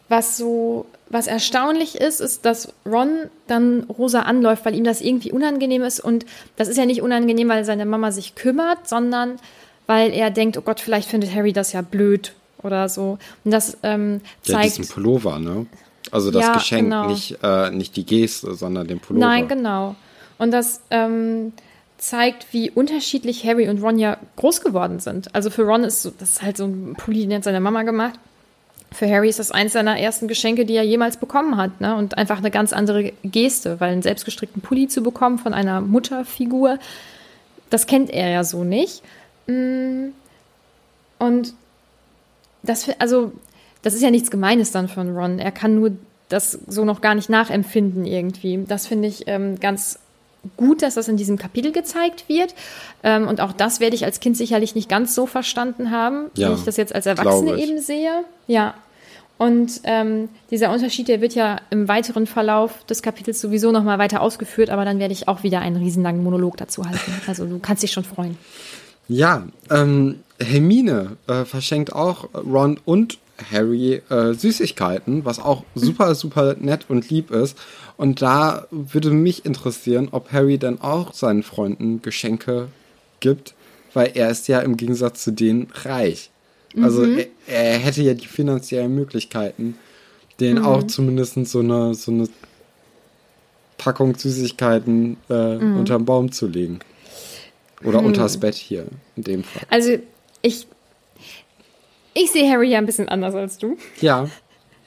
Speaker 2: was so, was erstaunlich ist, ist, dass Ron dann Rosa anläuft, weil ihm das irgendwie unangenehm ist. Und das ist ja nicht unangenehm, weil seine Mama sich kümmert, sondern weil er denkt, oh Gott, vielleicht findet Harry das ja blöd oder so. Und das ähm, zeigt. Ja,
Speaker 3: diesen Pullover, ne? Also das ja, Geschenk, genau. nicht, äh, nicht die Geste, sondern den Pullover.
Speaker 2: Nein, genau. Und das ähm, zeigt, wie unterschiedlich Harry und Ron ja groß geworden sind. Also für Ron ist so, das ist halt so ein Pulli, den hat seine Mama gemacht. Für Harry ist das eins seiner ersten Geschenke, die er jemals bekommen hat. Ne? Und einfach eine ganz andere Geste, weil einen selbstgestrickten Pulli zu bekommen von einer Mutterfigur, das kennt er ja so nicht. Mm. Und das, also, das ist ja nichts Gemeines dann von Ron. Er kann nur das so noch gar nicht nachempfinden irgendwie. Das finde ich ähm, ganz gut, dass das in diesem Kapitel gezeigt wird. Ähm, und auch das werde ich als Kind sicherlich nicht ganz so verstanden haben, ja, wie ich das jetzt als Erwachsene eben sehe. Ja. Und ähm, dieser Unterschied, der wird ja im weiteren Verlauf des Kapitels sowieso nochmal weiter ausgeführt, aber dann werde ich auch wieder einen riesenlangen Monolog dazu halten. Also du kannst dich schon freuen.
Speaker 3: Ja, ähm, Hermine äh, verschenkt auch Ron und Harry äh, Süßigkeiten, was auch super, super nett und lieb ist. Und da würde mich interessieren, ob Harry dann auch seinen Freunden Geschenke gibt, weil er ist ja im Gegensatz zu denen reich. Also mhm. er, er, hätte ja die finanziellen Möglichkeiten, denen mhm. auch zumindest so eine, so eine Packung Süßigkeiten äh, mhm. unterm Baum zu legen. Oder mhm. unters Bett hier, in dem Fall.
Speaker 2: Also ich, ich sehe Harry ja ein bisschen anders als du.
Speaker 3: Ja.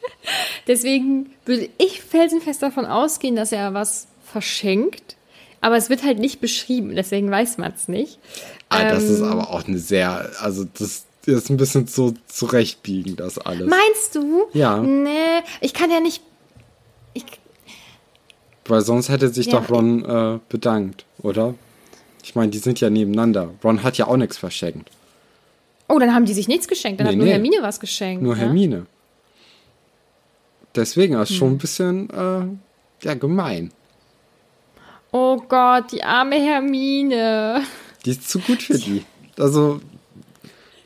Speaker 2: Deswegen würde ich felsenfest davon ausgehen, dass er was verschenkt. Aber es wird halt nicht beschrieben, deswegen weiß man es nicht.
Speaker 3: Ah, ähm, das ist ähm, aber auch eine sehr, also das ist ein bisschen so zurechtbiegen, das alles.
Speaker 2: Meinst du?
Speaker 3: Ja.
Speaker 2: Nee, ich kann ja nicht. Ich,
Speaker 3: Weil sonst hätte sich ja, doch Ron äh, bedankt, oder? Ich meine, die sind ja nebeneinander. Ron hat ja auch nichts verschenkt.
Speaker 2: Oh, dann haben die sich nichts geschenkt. Dann nee, hat nur nee. Hermine was geschenkt.
Speaker 3: Nur
Speaker 2: ja?
Speaker 3: Deswegen ist hm. schon ein bisschen äh, ja, gemein.
Speaker 2: Oh Gott, die arme Hermine.
Speaker 3: Die ist zu gut für die. Also,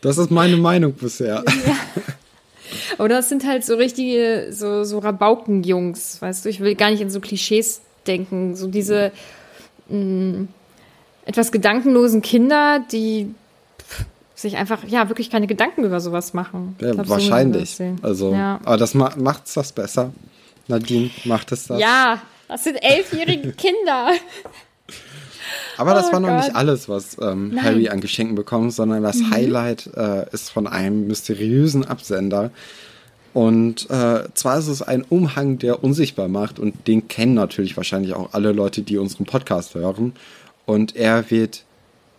Speaker 3: das ist meine Meinung bisher. Ja.
Speaker 2: Oder das sind halt so richtige, so, so Rabaukenjungs, weißt du? Ich will gar nicht in so Klischees denken. So diese mh, mm, etwas gedankenlosen Kinder, die sich einfach, ja, wirklich keine Gedanken über sowas machen.
Speaker 3: Ja, glaub, wahrscheinlich. So also, ja. aber das ma macht's das besser. Nadine, macht es das?
Speaker 2: Ja, das sind elfjährige Kinder.
Speaker 3: Aber das oh war noch Gott. nicht alles, was ähm, Harry an Geschenken bekommt, sondern das mhm. Highlight äh, ist von einem mysteriösen Absender. Und äh, zwar ist es ein Umhang, der unsichtbar macht und den kennen natürlich wahrscheinlich auch alle Leute, die unseren Podcast hören. Und er wird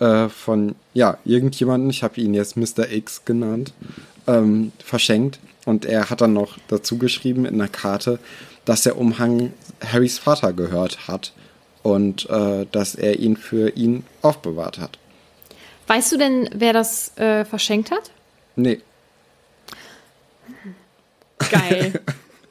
Speaker 3: äh, von ja irgendjemanden, ich habe ihn jetzt Mr. X genannt, ähm, verschenkt. Und er hat dann noch dazu geschrieben in der Karte, dass der Umhang Harrys Vater gehört hat und äh, dass er ihn für ihn aufbewahrt hat.
Speaker 2: Weißt du denn, wer das äh, verschenkt hat?
Speaker 3: Nee.
Speaker 2: Geil.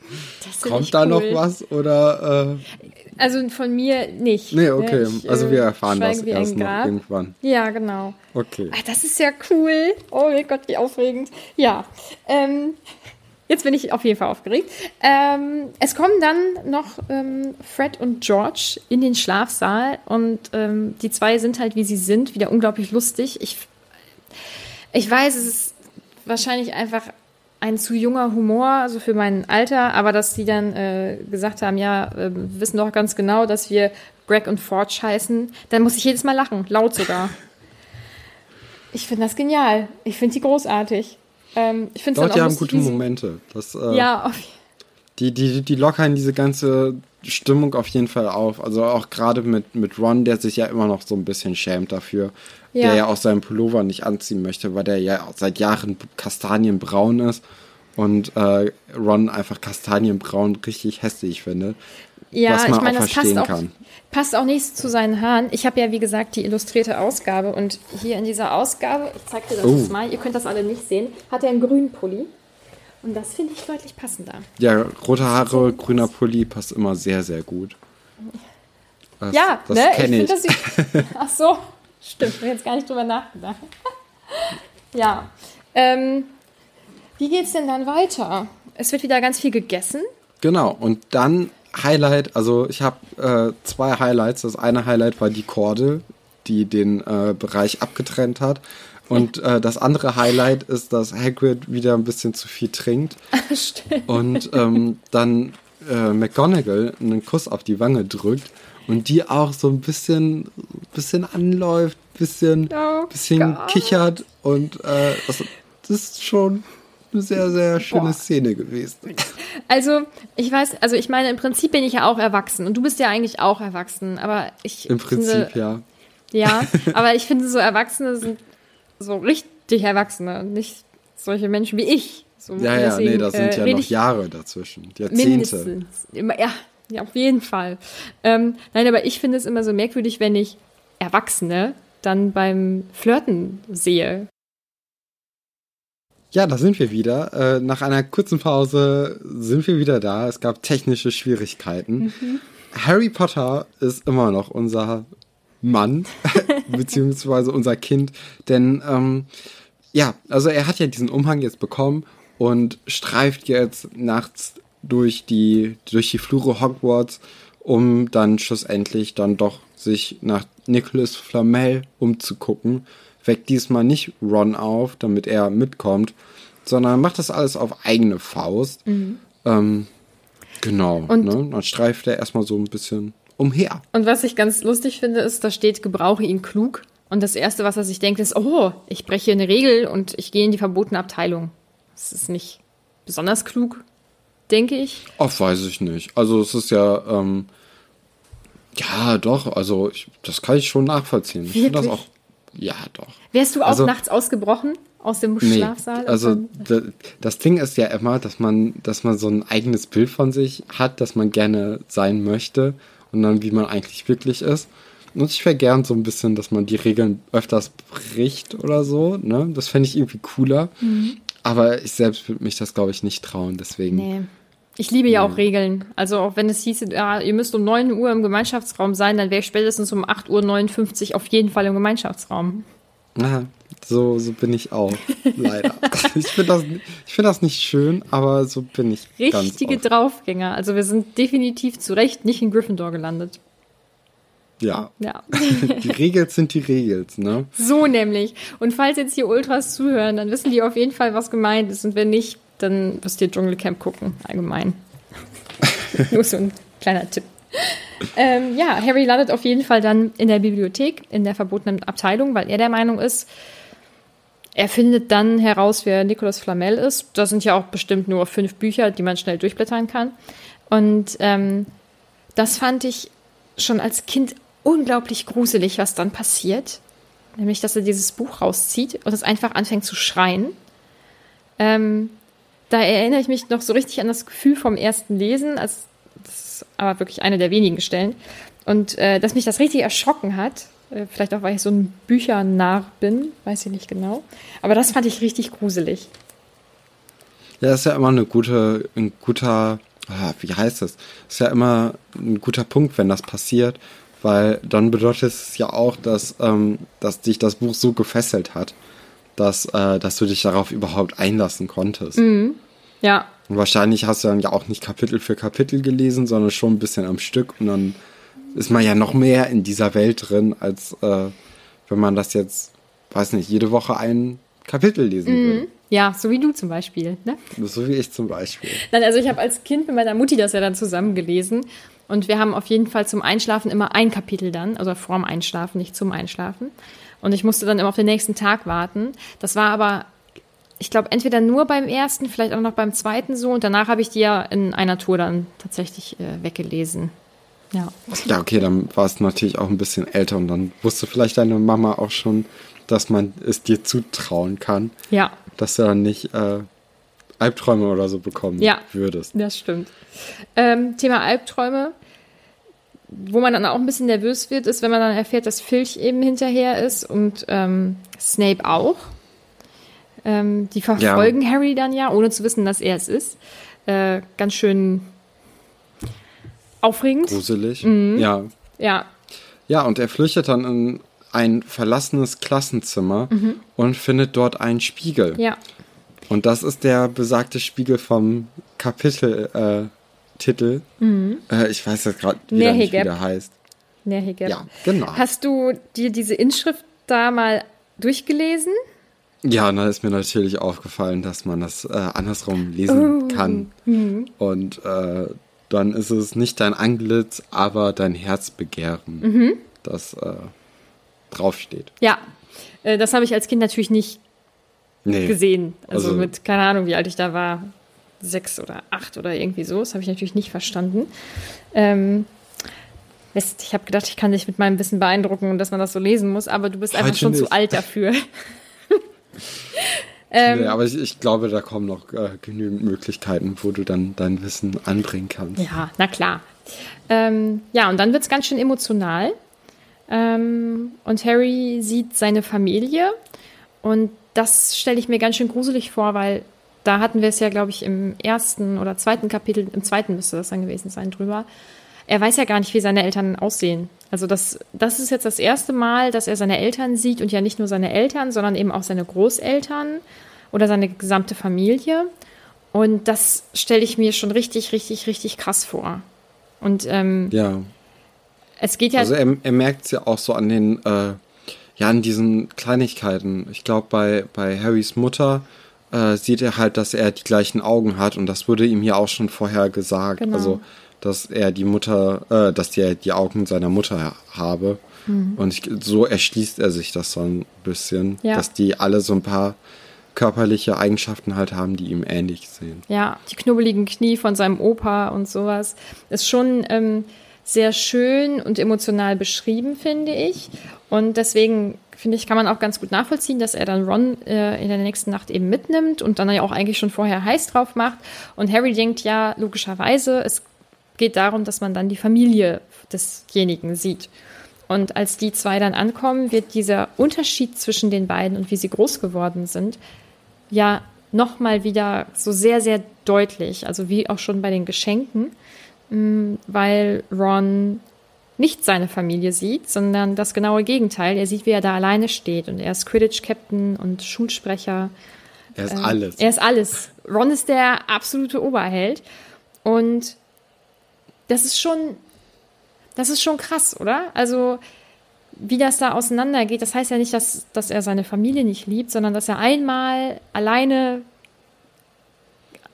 Speaker 3: Kommt da cool. noch was oder?
Speaker 2: Äh? Also von mir nicht.
Speaker 3: Nee, ne? okay. Ich, also wir äh, erfahren das erst noch irgendwann.
Speaker 2: Ja, genau.
Speaker 3: Okay.
Speaker 2: Ach, das ist ja cool. Oh mein Gott, wie aufregend. Ja. Ähm, jetzt bin ich auf jeden Fall aufgeregt. Ähm, es kommen dann noch ähm, Fred und George in den Schlafsaal und ähm, die zwei sind halt, wie sie sind, wieder unglaublich lustig. Ich, ich weiß, es ist wahrscheinlich einfach ein zu junger Humor, also für mein Alter, aber dass die dann äh, gesagt haben, ja, äh, wir wissen doch ganz genau, dass wir Greg und Forge heißen, dann muss ich jedes Mal lachen, laut sogar. Ich finde das genial. Ich finde die großartig. Ähm, ich finde
Speaker 3: Dort, die haben gute Momente. Das, äh,
Speaker 2: ja, auf,
Speaker 3: die, die, die lockern diese ganze Stimmung auf jeden Fall auf. Also auch gerade mit, mit Ron, der sich ja immer noch so ein bisschen schämt dafür. Ja. Der ja auch seinen Pullover nicht anziehen möchte, weil der ja seit Jahren kastanienbraun ist und äh, Ron einfach kastanienbraun richtig hässlich findet.
Speaker 2: Ja, was man ich meine, das passt auch, kann. passt auch nicht zu seinen Haaren. Ich habe ja, wie gesagt, die illustrierte Ausgabe und hier in dieser Ausgabe, ich zeig dir das oh. mal, ihr könnt das alle nicht sehen, hat er einen grünen Pulli. Und das finde ich deutlich passender.
Speaker 3: Ja, rote Haare, grüner Pulli passt immer sehr, sehr gut.
Speaker 2: Das, ja, das ne? kenne ich. ich. ach so, stimmt. Ich habe jetzt gar nicht drüber nachgedacht. ja. Ähm, wie geht's denn dann weiter? Es wird wieder ganz viel gegessen.
Speaker 3: Genau. Und dann Highlight. Also ich habe äh, zwei Highlights. Das eine Highlight war die Korde, die den äh, Bereich abgetrennt hat. Und äh, das andere Highlight ist, dass Hagrid wieder ein bisschen zu viel trinkt.
Speaker 2: Stimmt.
Speaker 3: Und ähm, dann äh, McGonagall einen Kuss auf die Wange drückt und die auch so ein bisschen, bisschen anläuft, bisschen, oh bisschen kichert und äh, das, das ist schon eine sehr, sehr schöne Boah. Szene gewesen.
Speaker 2: Also, ich weiß, also ich meine, im Prinzip bin ich ja auch erwachsen und du bist ja eigentlich auch erwachsen, aber ich.
Speaker 3: Im Prinzip,
Speaker 2: finde,
Speaker 3: ja.
Speaker 2: Ja, aber ich finde, so Erwachsene sind so richtig Erwachsene, nicht solche Menschen wie ich. So,
Speaker 3: ja, ja, deswegen, nee, da sind äh, ja noch Jahre dazwischen, Jahrzehnte.
Speaker 2: Mindestens. Ja, ja, auf jeden Fall. Ähm, nein, aber ich finde es immer so merkwürdig, wenn ich Erwachsene dann beim Flirten sehe.
Speaker 3: Ja, da sind wir wieder. Äh, nach einer kurzen Pause sind wir wieder da. Es gab technische Schwierigkeiten. Mhm. Harry Potter ist immer noch unser Mann, beziehungsweise unser Kind. Denn ähm, ja, also er hat ja diesen Umhang jetzt bekommen und streift jetzt nachts durch die, durch die Flure Hogwarts, um dann schlussendlich dann doch sich nach Nicholas Flamel umzugucken. Weckt diesmal nicht Ron auf, damit er mitkommt, sondern macht das alles auf eigene Faust. Mhm. Ähm, genau, und ne? dann streift er erstmal so ein bisschen umher.
Speaker 2: Und was ich ganz lustig finde, ist, da steht, gebrauche ihn klug. Und das Erste, was er sich denkt, ist, oh, ich breche eine Regel und ich gehe in die verbotene Abteilung. Das ist nicht besonders klug, denke ich.
Speaker 3: Ach, weiß ich nicht. Also es ist ja, ähm, ja, doch, also ich, das kann ich schon nachvollziehen. Wirklich? Ich finde das auch, ja, doch.
Speaker 2: Wärst du auch also, nachts ausgebrochen? aus dem nee, Schlafsaal?
Speaker 3: Also das Ding ist ja immer, dass man, dass man so ein eigenes Bild von sich hat, dass man gerne sein möchte und dann wie man eigentlich wirklich ist. Und ich wäre gern so ein bisschen, dass man die Regeln öfters bricht oder so. Ne? Das fände ich irgendwie cooler. Mhm. Aber ich selbst würde mich das, glaube ich, nicht trauen. Deswegen.
Speaker 2: Nee. Ich liebe ja auch Regeln. Also auch wenn es hieß, ja, ihr müsst um 9 Uhr im Gemeinschaftsraum sein, dann wäre ich spätestens um 8.59 Uhr auf jeden Fall im Gemeinschaftsraum.
Speaker 3: Aha, so, so bin ich auch, leider. ich finde das, find das nicht schön, aber so bin ich.
Speaker 2: Richtige Draufgänger. Also wir sind definitiv zu Recht nicht in Gryffindor gelandet.
Speaker 3: Ja.
Speaker 2: ja.
Speaker 3: die Regels sind die Regels, ne?
Speaker 2: So nämlich. Und falls jetzt hier Ultras zuhören, dann wissen die auf jeden Fall, was gemeint ist. Und wenn nicht, dann müsst ihr Dschungelcamp gucken, allgemein. Nur so ein kleiner Tipp. Ähm, ja, Harry landet auf jeden Fall dann in der Bibliothek, in der verbotenen Abteilung, weil er der Meinung ist, er findet dann heraus, wer Nicolas Flamel ist. Da sind ja auch bestimmt nur fünf Bücher, die man schnell durchblättern kann. Und ähm, das fand ich schon als Kind unglaublich gruselig, was dann passiert. Nämlich, dass er dieses Buch rauszieht und es einfach anfängt zu schreien. Ähm, da erinnere ich mich noch so richtig an das Gefühl vom ersten Lesen, als das ist aber wirklich eine der wenigen Stellen. Und äh, dass mich das richtig erschrocken hat, vielleicht auch, weil ich so ein Büchernarr bin, weiß ich nicht genau. Aber das fand ich richtig gruselig.
Speaker 3: Ja, ist ja immer eine gute, ein guter ah, wie heißt es? Ist ja immer ein guter Punkt, wenn das passiert, weil dann bedeutet es ja auch, dass, ähm, dass dich das Buch so gefesselt hat, dass, äh, dass du dich darauf überhaupt einlassen konntest.
Speaker 2: Mhm. Ja.
Speaker 3: Und wahrscheinlich hast du dann ja auch nicht Kapitel für Kapitel gelesen, sondern schon ein bisschen am Stück und dann ist man ja noch mehr in dieser Welt drin, als äh, wenn man das jetzt, weiß nicht, jede Woche ein Kapitel lesen mhm. würde.
Speaker 2: Ja, so wie du zum Beispiel. Ne?
Speaker 3: So wie ich zum Beispiel.
Speaker 2: Nein, also ich habe als Kind mit meiner Mutti das ja dann zusammen gelesen. Und wir haben auf jeden Fall zum Einschlafen immer ein Kapitel dann, also vorm Einschlafen, nicht zum Einschlafen. Und ich musste dann immer auf den nächsten Tag warten. Das war aber, ich glaube, entweder nur beim ersten, vielleicht auch noch beim zweiten so. Und danach habe ich die ja in einer Tour dann tatsächlich äh, weggelesen. Ja.
Speaker 3: Ja, okay, dann war es natürlich auch ein bisschen älter und dann wusste vielleicht deine Mama auch schon, dass man es dir zutrauen kann.
Speaker 2: Ja.
Speaker 3: Dass du dann nicht äh, Albträume oder so bekommen
Speaker 2: ja,
Speaker 3: würdest.
Speaker 2: Das stimmt. Ähm, Thema Albträume. Wo man dann auch ein bisschen nervös wird, ist, wenn man dann erfährt, dass Filch eben hinterher ist und ähm, Snape auch. Ähm, die verfolgen ja. Harry dann ja, ohne zu wissen, dass er es ist. Äh, ganz schön aufregend.
Speaker 3: Gruselig. Mhm. Ja.
Speaker 2: Ja.
Speaker 3: Ja, und er flüchtet dann in ein verlassenes Klassenzimmer mhm. und findet dort einen Spiegel.
Speaker 2: Ja.
Speaker 3: Und das ist der besagte Spiegel vom Kapiteltitel. Äh, mhm. äh, ich weiß jetzt gerade wieder nicht, wie der heißt.
Speaker 2: Nerhigeb.
Speaker 3: Ja, genau.
Speaker 2: Hast du dir diese Inschrift da mal durchgelesen?
Speaker 3: Ja, da ist mir natürlich aufgefallen, dass man das äh, andersrum lesen oh. kann. Mhm. Und äh, dann ist es nicht dein Anglitz, aber dein Herzbegehren, mhm. das äh, draufsteht.
Speaker 2: Ja, äh, das habe ich als Kind natürlich nicht nee. gesehen. Also, also, mit, keine Ahnung, wie alt ich da war, sechs oder acht oder irgendwie so. Das habe ich natürlich nicht verstanden. Ähm, ich habe gedacht, ich kann dich mit meinem Wissen beeindrucken und dass man das so lesen muss, aber du bist einfach schon nicht. zu alt dafür.
Speaker 3: ähm, nee, aber ich, ich, glaube, da kommen noch äh, genügend Möglichkeiten, wo du dann dein Wissen anbringen kannst.
Speaker 2: Ja, na klar. Ähm, ja, und dann wird es ganz schön emotional. Ähm, und Harry sieht seine Familie. Und das stelle ich mir ganz schön gruselig vor, weil da hatten wir es ja, glaube ich, im ersten oder zweiten Kapitel, im zweiten müsste das dann gewesen sein, drüber. Er weiß ja gar nicht, wie seine Eltern aussehen. Also das, das ist jetzt das erste Mal, dass er seine Eltern sieht und ja nicht nur seine Eltern, sondern eben auch seine Großeltern oder seine gesamte Familie. Und das stelle ich mir schon richtig, richtig, richtig krass vor. Und ähm,
Speaker 3: ja.
Speaker 2: Es geht ja.
Speaker 3: Also er, er merkt es ja auch so an den, äh, ja, an diesen Kleinigkeiten. Ich glaube, bei, bei Harrys Mutter äh, sieht er halt, dass er die gleichen Augen hat und das wurde ihm ja auch schon vorher gesagt. Genau. Also, dass er die Mutter, äh, dass er die Augen seiner Mutter habe. Mhm. Und ich, so erschließt er sich das so ein bisschen, ja. dass die alle so ein paar körperliche Eigenschaften halt haben, die ihm ähnlich sehen.
Speaker 2: Ja, die knubbeligen Knie von seinem Opa und sowas. Ist schon. Ähm, sehr schön und emotional beschrieben, finde ich. Und deswegen finde ich, kann man auch ganz gut nachvollziehen, dass er dann Ron äh, in der nächsten Nacht eben mitnimmt und dann ja auch eigentlich schon vorher heiß drauf macht. Und Harry denkt ja logischerweise, es geht darum, dass man dann die Familie desjenigen sieht. Und als die zwei dann ankommen, wird dieser Unterschied zwischen den beiden und wie sie groß geworden sind, ja nochmal wieder so sehr, sehr deutlich. Also wie auch schon bei den Geschenken. Mm, weil Ron nicht seine Familie sieht, sondern das genaue Gegenteil. Er sieht, wie er da alleine steht und er ist Quidditch-Captain und Schulsprecher.
Speaker 3: Er ist äh, alles.
Speaker 2: Er ist alles. Ron ist der absolute Oberheld und das ist schon, das ist schon krass, oder? Also wie das da auseinandergeht, das heißt ja nicht, dass, dass er seine Familie nicht liebt, sondern dass er einmal alleine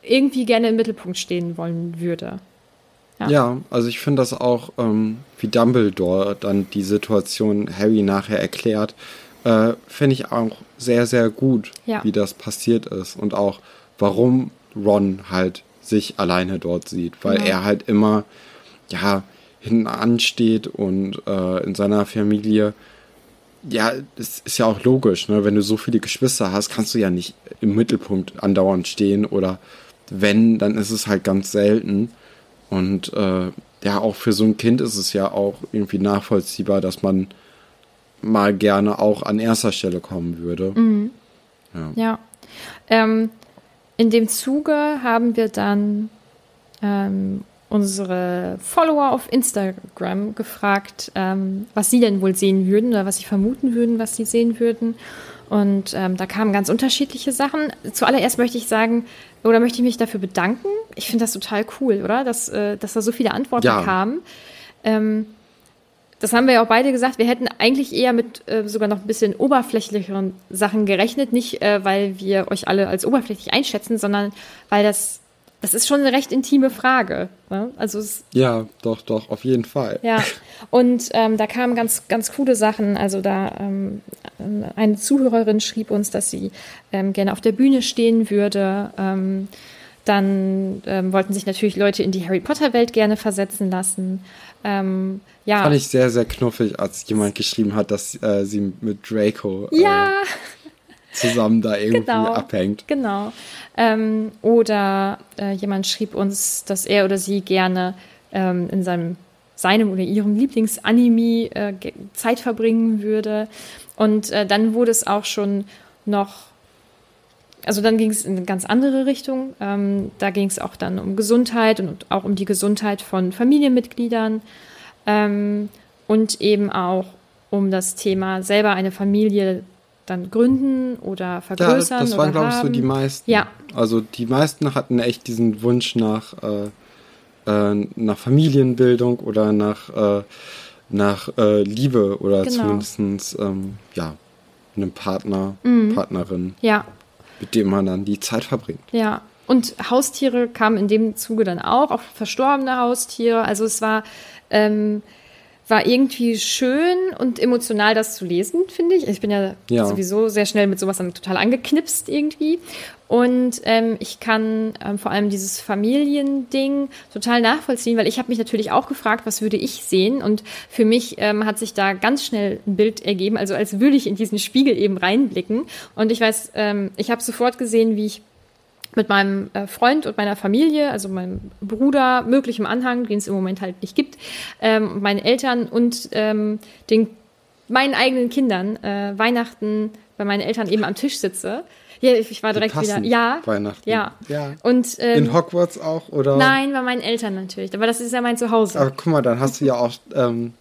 Speaker 2: irgendwie gerne im Mittelpunkt stehen wollen würde.
Speaker 3: Ja, ja also ich finde das auch, ähm, wie Dumbledore dann die Situation Harry nachher erklärt, äh, finde ich auch sehr, sehr gut, ja. wie das passiert ist und auch warum Ron halt sich alleine dort sieht, weil genau. er halt immer, ja, hinten ansteht und äh, in seiner Familie ja, das ist ja auch logisch, ne? Wenn du so viele Geschwister hast, kannst du ja nicht im Mittelpunkt andauernd stehen oder wenn, dann ist es halt ganz selten. Und äh, ja, auch für so ein Kind ist es ja auch irgendwie nachvollziehbar, dass man mal gerne auch an erster Stelle kommen würde.
Speaker 2: Mhm. Ja. ja. Ähm, in dem Zuge haben wir dann ähm, unsere Follower auf Instagram gefragt, ähm, was sie denn wohl sehen würden oder was sie vermuten würden, was sie sehen würden. Und ähm, da kamen ganz unterschiedliche Sachen. Zuallererst möchte ich sagen, oder möchte ich mich dafür bedanken. Ich finde das total cool, oder? Dass, äh, dass da so viele Antworten
Speaker 3: Ja.
Speaker 2: kamen. Ähm, das haben wir ja auch beide gesagt. Wir hätten eigentlich eher mit äh, sogar noch ein bisschen oberflächlicheren Sachen gerechnet. Nicht, äh, weil wir euch alle als oberflächlich einschätzen, sondern weil das, das ist schon eine recht intime Frage. Ne? Also es,
Speaker 3: Ja, doch, doch, auf jeden Fall.
Speaker 2: ja, und ähm, da kamen ganz, ganz coole Sachen. Also da ähm, eine Zuhörerin schrieb uns, dass sie ähm, gerne auf der Bühne stehen würde. Ähm, dann ähm, wollten sich natürlich Leute in die Harry Potter Welt gerne versetzen lassen. Ähm, ja,
Speaker 3: Fand ich sehr, sehr knuffig, als jemand geschrieben hat, dass äh, sie mit Draco äh,
Speaker 2: ja,
Speaker 3: zusammen da irgendwie
Speaker 2: genau,
Speaker 3: abhängt.
Speaker 2: Genau. Ähm, oder äh, jemand schrieb uns, dass er oder sie gerne ähm, in seinem seinem oder ihrem Lieblingsanime äh, Zeit verbringen würde. Und äh, dann wurde es auch schon noch, also dann ging es in eine ganz andere Richtung. Ähm, da ging es auch dann um Gesundheit und auch um die Gesundheit von Familienmitgliedern ähm, und eben auch um das Thema selber eine Familie dann gründen oder
Speaker 3: Ja, das,
Speaker 2: vergrößern
Speaker 3: das waren, glaube ich, so die meisten.
Speaker 2: Ja.
Speaker 3: Also die meisten hatten echt diesen Wunsch nach, äh, äh, nach Familienbildung oder nach, äh, nach äh, Liebe oder
Speaker 2: Genau.
Speaker 3: zumindest ähm, ja, einem Partner,
Speaker 2: Mhm.
Speaker 3: Partnerin,
Speaker 2: Ja,
Speaker 3: mit dem man dann die Zeit verbringt.
Speaker 2: Ja, und Haustiere kamen in dem Zuge dann auch, auch verstorbene Haustiere. Also es war, ähm, war irgendwie schön und emotional, das zu lesen, finde ich. Ich bin ja,
Speaker 3: Ja.
Speaker 2: sowieso sehr schnell mit sowas dann total angeknipst irgendwie. Und ähm, ich kann ähm, vor allem dieses Familiending total nachvollziehen, weil ich habe mich natürlich auch gefragt, was würde ich sehen? Und für mich ähm, hat sich da ganz schnell ein Bild ergeben, also als würde ich in diesen Spiegel eben reinblicken. Und ich weiß, ähm, ich habe sofort gesehen, wie ich mit meinem äh, Freund und meiner Familie, also meinem Bruder, möglichem Anhang, den es im Moment halt nicht gibt, ähm, meinen Eltern und ähm, den meinen eigenen Kindern äh, Weihnachten bei meinen Eltern eben am Tisch sitze. Ja, ich, war direkt wieder. Ja.
Speaker 3: Weihnachten.
Speaker 2: Ja.
Speaker 3: Ja.
Speaker 2: Und ähm,
Speaker 3: In Hogwarts auch, oder?
Speaker 2: nein, bei meinen Eltern natürlich. Aber das ist ja mein Zuhause.
Speaker 3: Aber guck mal, dann hast du ja auch ähm,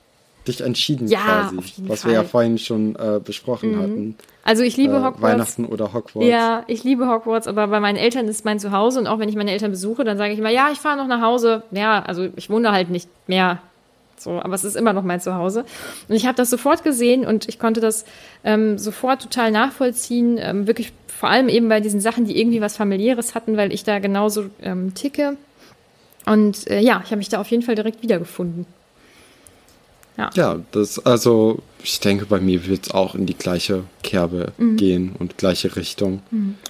Speaker 3: dich entschieden
Speaker 2: Ja,
Speaker 3: quasi. was wir ja
Speaker 2: Fall. Mhm.
Speaker 3: vorhin schon äh, besprochen hatten.
Speaker 2: Also ich liebe
Speaker 3: Äh,
Speaker 2: Hogwarts.
Speaker 3: Weihnachten oder Hogwarts.
Speaker 2: Ja, ich liebe Hogwarts, aber bei meinen Eltern ist mein Zuhause und auch wenn ich meine Eltern besuche, dann sage ich immer, ja, ich fahre noch nach Hause. Ja, also ich wohne halt nicht mehr so, aber es ist immer noch mein Zuhause. Und ich habe das sofort gesehen und ich konnte das ähm, sofort total nachvollziehen, ähm, wirklich vor allem eben bei diesen Sachen, die irgendwie was familiäres hatten, weil ich da genauso ähm, ticke. Und äh, ja, ich habe mich da auf jeden Fall direkt wiedergefunden.
Speaker 3: Ja, das, also ich denke, bei mir wird es auch in die gleiche Kerbe
Speaker 2: Mhm.
Speaker 3: gehen und gleiche Richtung.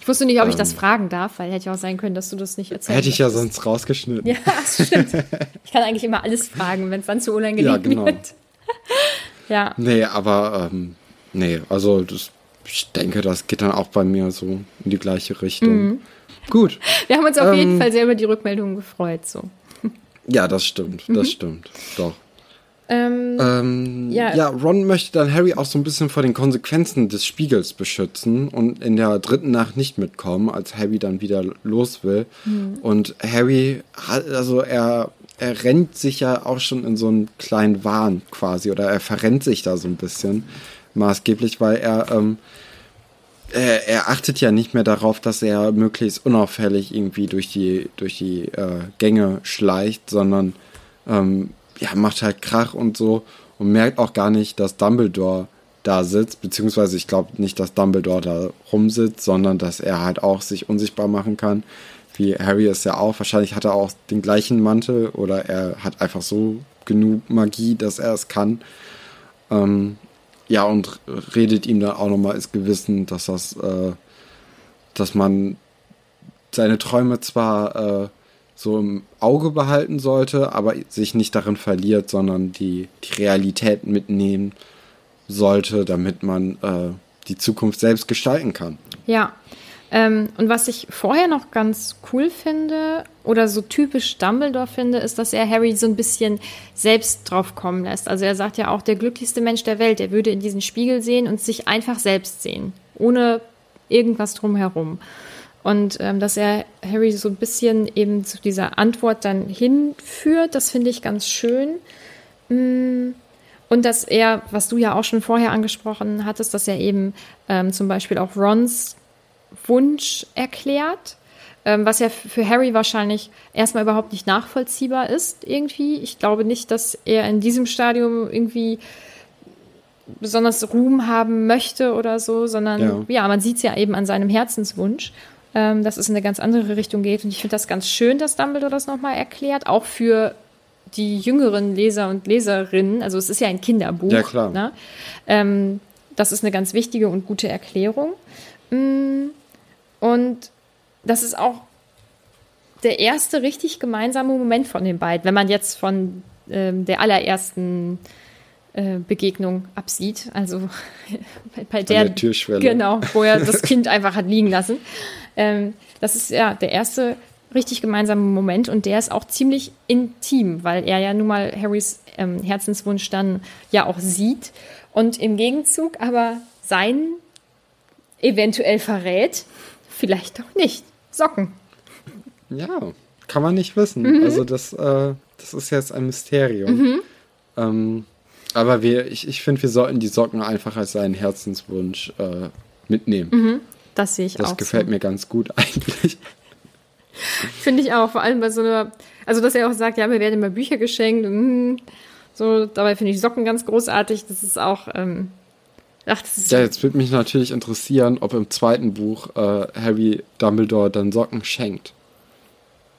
Speaker 2: Ich wusste nicht, ob ich das fragen darf, weil hätte ja auch sein können, dass du das nicht erzählst.
Speaker 3: Ähm. Hätte ich ja sonst rausgeschnitten.
Speaker 2: Ja, das stimmt. Ich kann eigentlich immer alles fragen, wenn es dann zu unangenehm
Speaker 3: Ja, genau.
Speaker 2: wird. Ja,
Speaker 3: Nee, aber ähm, nee, also das, ich denke, das geht dann auch bei mir so in die gleiche Richtung.
Speaker 2: Mhm.
Speaker 3: Gut.
Speaker 2: wir haben uns auf jeden
Speaker 3: Ähm,
Speaker 2: Fall sehr über die Rückmeldungen gefreut. So.
Speaker 3: Ja, das stimmt, das stimmt. Doch.
Speaker 2: Ähm,
Speaker 3: Ähm,
Speaker 2: Ja.
Speaker 3: ja. Ron möchte dann Harry auch so ein bisschen vor den Konsequenzen des Spiegels beschützen und in der dritten Nacht nicht mitkommen, als Harry dann wieder los will. Und Harry hat, also er, er rennt sich ja auch schon in so einen kleinen Wahn quasi oder er verrennt sich da so ein bisschen maßgeblich, weil er, ähm, er, er achtet ja nicht mehr darauf, dass er möglichst unauffällig irgendwie durch die, durch die äh, Gänge schleicht, sondern ähm, ja, macht halt Krach und so und merkt auch gar nicht, dass Dumbledore da sitzt, beziehungsweise ich glaube nicht, dass Dumbledore da rumsitzt, sondern dass er halt auch sich unsichtbar machen kann, wie Harry es ja auch. Wahrscheinlich hat er auch den gleichen Mantel oder er hat einfach so genug Magie, dass er es kann. Ähm, ja, und redet ihm dann auch nochmal ins Gewissen, dass das, äh, dass man seine Träume zwar äh, so im Auge behalten sollte, aber sich nicht darin verliert, sondern die, die Realität mitnehmen sollte, damit man äh, die Zukunft selbst gestalten kann.
Speaker 2: ja. Ähm, und was ich vorher noch ganz cool finde oder so typisch Dumbledore finde, ist, dass er Harry so ein bisschen selbst drauf kommen lässt. Also er sagt ja auch, der glücklichste Mensch der Welt, er würde in diesen Spiegel sehen und sich einfach selbst sehen, ohne irgendwas drumherum. Und ähm, dass er Harry so ein bisschen eben zu dieser Antwort dann hinführt, das finde ich ganz schön. Mm. Und dass er, was du ja auch schon vorher angesprochen hattest, dass er eben ähm, zum Beispiel auch Rons Wunsch erklärt, ähm, was ja für Harry wahrscheinlich erstmal überhaupt nicht nachvollziehbar ist irgendwie. Ich glaube nicht, dass er in diesem Stadium irgendwie besonders Ruhm haben möchte oder so, sondern ja, ja man sieht es ja eben an seinem Herzenswunsch, ähm, dass es in eine ganz andere Richtung geht. Und ich finde das ganz schön, dass Dumbledore das nochmal erklärt, auch für die jüngeren Leser und Leserinnen. Also es ist ja ein Kinderbuch.
Speaker 3: Ja, klar.
Speaker 2: Ne? Ähm, das ist eine ganz wichtige und gute Erklärung. Mm, und das ist auch der erste richtig gemeinsame Moment von den beiden, wenn man jetzt von ähm, der allerersten äh, Begegnung absieht. Also bei, bei der,
Speaker 3: der, Türschwelle.
Speaker 2: Genau, wo er das Kind einfach hat liegen lassen. Ähm, das ist ja der erste richtig gemeinsame Moment und der ist auch ziemlich intim, weil er ja nun mal Harrys ähm, Herzenswunsch dann ja auch sieht und im Gegenzug aber seinen eventuell verrät, vielleicht auch nicht. Socken.
Speaker 3: Ja, kann man nicht wissen. Mhm. Also das, äh, das ist jetzt ein Mysterium. Mhm. Ähm, aber wir, ich, ich finde, wir sollten die Socken einfach als seinen Herzenswunsch äh, mitnehmen.
Speaker 2: Mhm, das sehe ich
Speaker 3: das
Speaker 2: auch.
Speaker 3: Das gefällt so. mir ganz gut eigentlich.
Speaker 2: Finde ich auch, vor allem bei so einer, also dass er auch sagt, ja, mir werden immer Bücher geschenkt. Und, so, dabei finde ich Socken ganz großartig. Das ist auch. Ähm, ach, das ist
Speaker 3: ja, jetzt würde mich natürlich interessieren, ob im zweiten Buch äh, Harry Dumbledore dann Socken schenkt.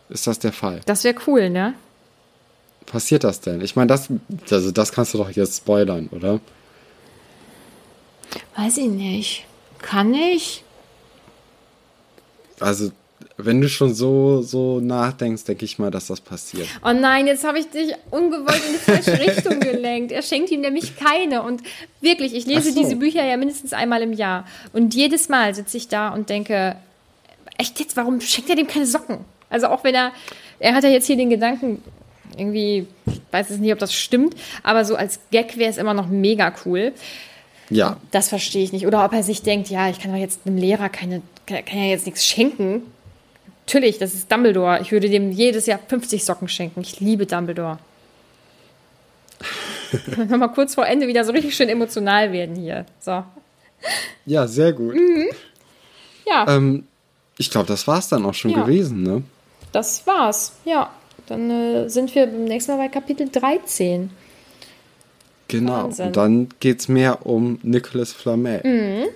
Speaker 3: Ist das der Fall?
Speaker 2: Das wäre cool, ne?
Speaker 3: passiert das denn? Ich meine, das, also das kannst du doch jetzt spoilern, oder?
Speaker 2: Weiß ich nicht. Kann ich?
Speaker 3: Also, wenn du schon so, so nachdenkst, denke ich mal, dass das passiert.
Speaker 2: Oh nein, jetzt habe ich dich ungewollt in die falsche Richtung gelenkt. Er schenkt ihm nämlich keine. Und wirklich, ich lese so. diese Bücher ja mindestens einmal im Jahr. Und jedes Mal sitze ich da und denke, echt jetzt, warum schenkt er dem keine Socken? Also auch wenn er, er hat ja jetzt hier den Gedanken irgendwie, ich weiß es nicht, ob das stimmt, aber so als Gag wäre es immer noch mega cool.
Speaker 3: Ja.
Speaker 2: Das verstehe ich nicht. Oder ob er sich denkt, ja, ich kann doch jetzt einem Lehrer keine, kann, kann ja jetzt nichts schenken. Natürlich, das ist Dumbledore. Ich würde dem jedes Jahr 50 Socken schenken. Ich liebe Dumbledore. Nochmal kurz vor Ende wieder so richtig schön emotional werden hier. So.
Speaker 3: Ja, sehr gut.
Speaker 2: Mhm. Ja.
Speaker 3: Ähm, ich glaube, das war es dann auch schon ja. gewesen, ne?
Speaker 2: Das war's, ja. Dann äh, sind wir beim nächsten Mal bei Kapitel 13.
Speaker 3: Genau, Wahnsinn. und dann geht es mehr um Nicolas Flamel.
Speaker 2: Mhm.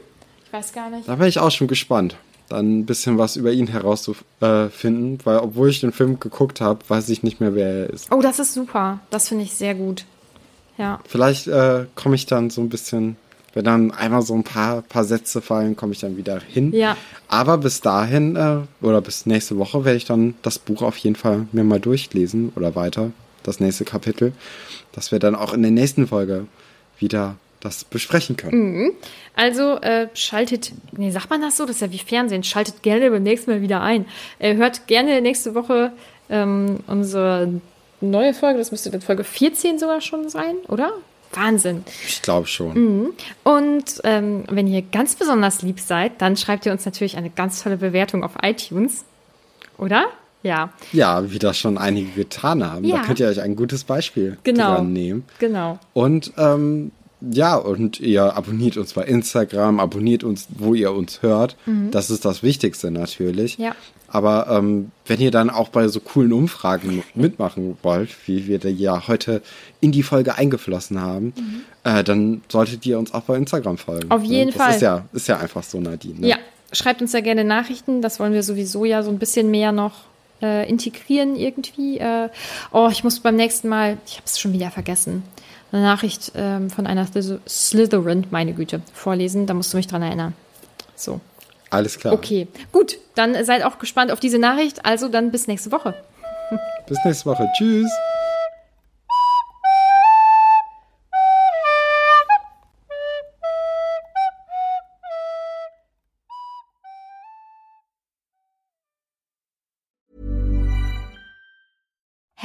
Speaker 2: Ich weiß gar nicht.
Speaker 3: Da bin ich auch schon gespannt, dann ein bisschen was über ihn herauszufinden, weil obwohl ich den Film geguckt habe, weiß ich nicht mehr, wer er ist.
Speaker 2: Oh, das ist super. Das finde ich sehr gut. Ja.
Speaker 3: Vielleicht äh, komme ich dann so ein bisschen wenn dann einmal so ein paar, paar Sätze fallen, komme ich dann wieder hin.
Speaker 2: Ja.
Speaker 3: Aber bis dahin äh, oder bis nächste Woche werde ich dann das Buch auf jeden Fall mir mal durchlesen oder weiter, das nächste Kapitel, dass wir dann auch in der nächsten Folge wieder das besprechen können.
Speaker 2: Mhm. Also äh, schaltet, nee, sagt man das so? Das ist ja wie Fernsehen. Schaltet gerne beim nächsten Mal wieder ein. Äh, hört gerne nächste Woche ähm, unsere neue Folge. Das müsste dann Folge 14 sogar schon sein, oder? Wahnsinn.
Speaker 3: Ich glaube schon.
Speaker 2: Mhm. Und ähm, wenn ihr ganz besonders lieb seid, dann schreibt ihr uns natürlich eine ganz tolle Bewertung auf iTunes. Oder? Ja.
Speaker 3: Ja, wie das schon einige getan haben. Ja. Da könnt ihr euch ein gutes Beispiel
Speaker 2: genau.
Speaker 3: dran nehmen.
Speaker 2: Genau.
Speaker 3: Und ähm, ja, und ihr abonniert uns bei Instagram, abonniert uns, wo ihr uns hört. Mhm. Das ist das Wichtigste natürlich.
Speaker 2: Ja.
Speaker 3: Aber ähm, wenn ihr dann auch bei so coolen Umfragen mitmachen wollt, wie wir ja heute in die Folge eingeflossen haben, mhm. äh, dann solltet ihr uns auch bei Instagram folgen.
Speaker 2: Auf jeden
Speaker 3: das
Speaker 2: Fall.
Speaker 3: Ist ja, ist ja einfach so, Nadine. Ne?
Speaker 2: Ja, schreibt uns ja gerne Nachrichten. Das wollen wir sowieso ja so ein bisschen mehr noch äh, integrieren irgendwie. Äh, oh, ich muss beim nächsten Mal, ich habe es schon wieder vergessen, eine Nachricht ähm, von einer Slytherin, meine Güte, vorlesen. Da musst du mich dran erinnern. So.
Speaker 3: Alles klar.
Speaker 2: Okay, gut. Dann seid auch gespannt auf diese Nachricht. Also dann bis nächste Woche.
Speaker 3: Bis nächste Woche. Tschüss.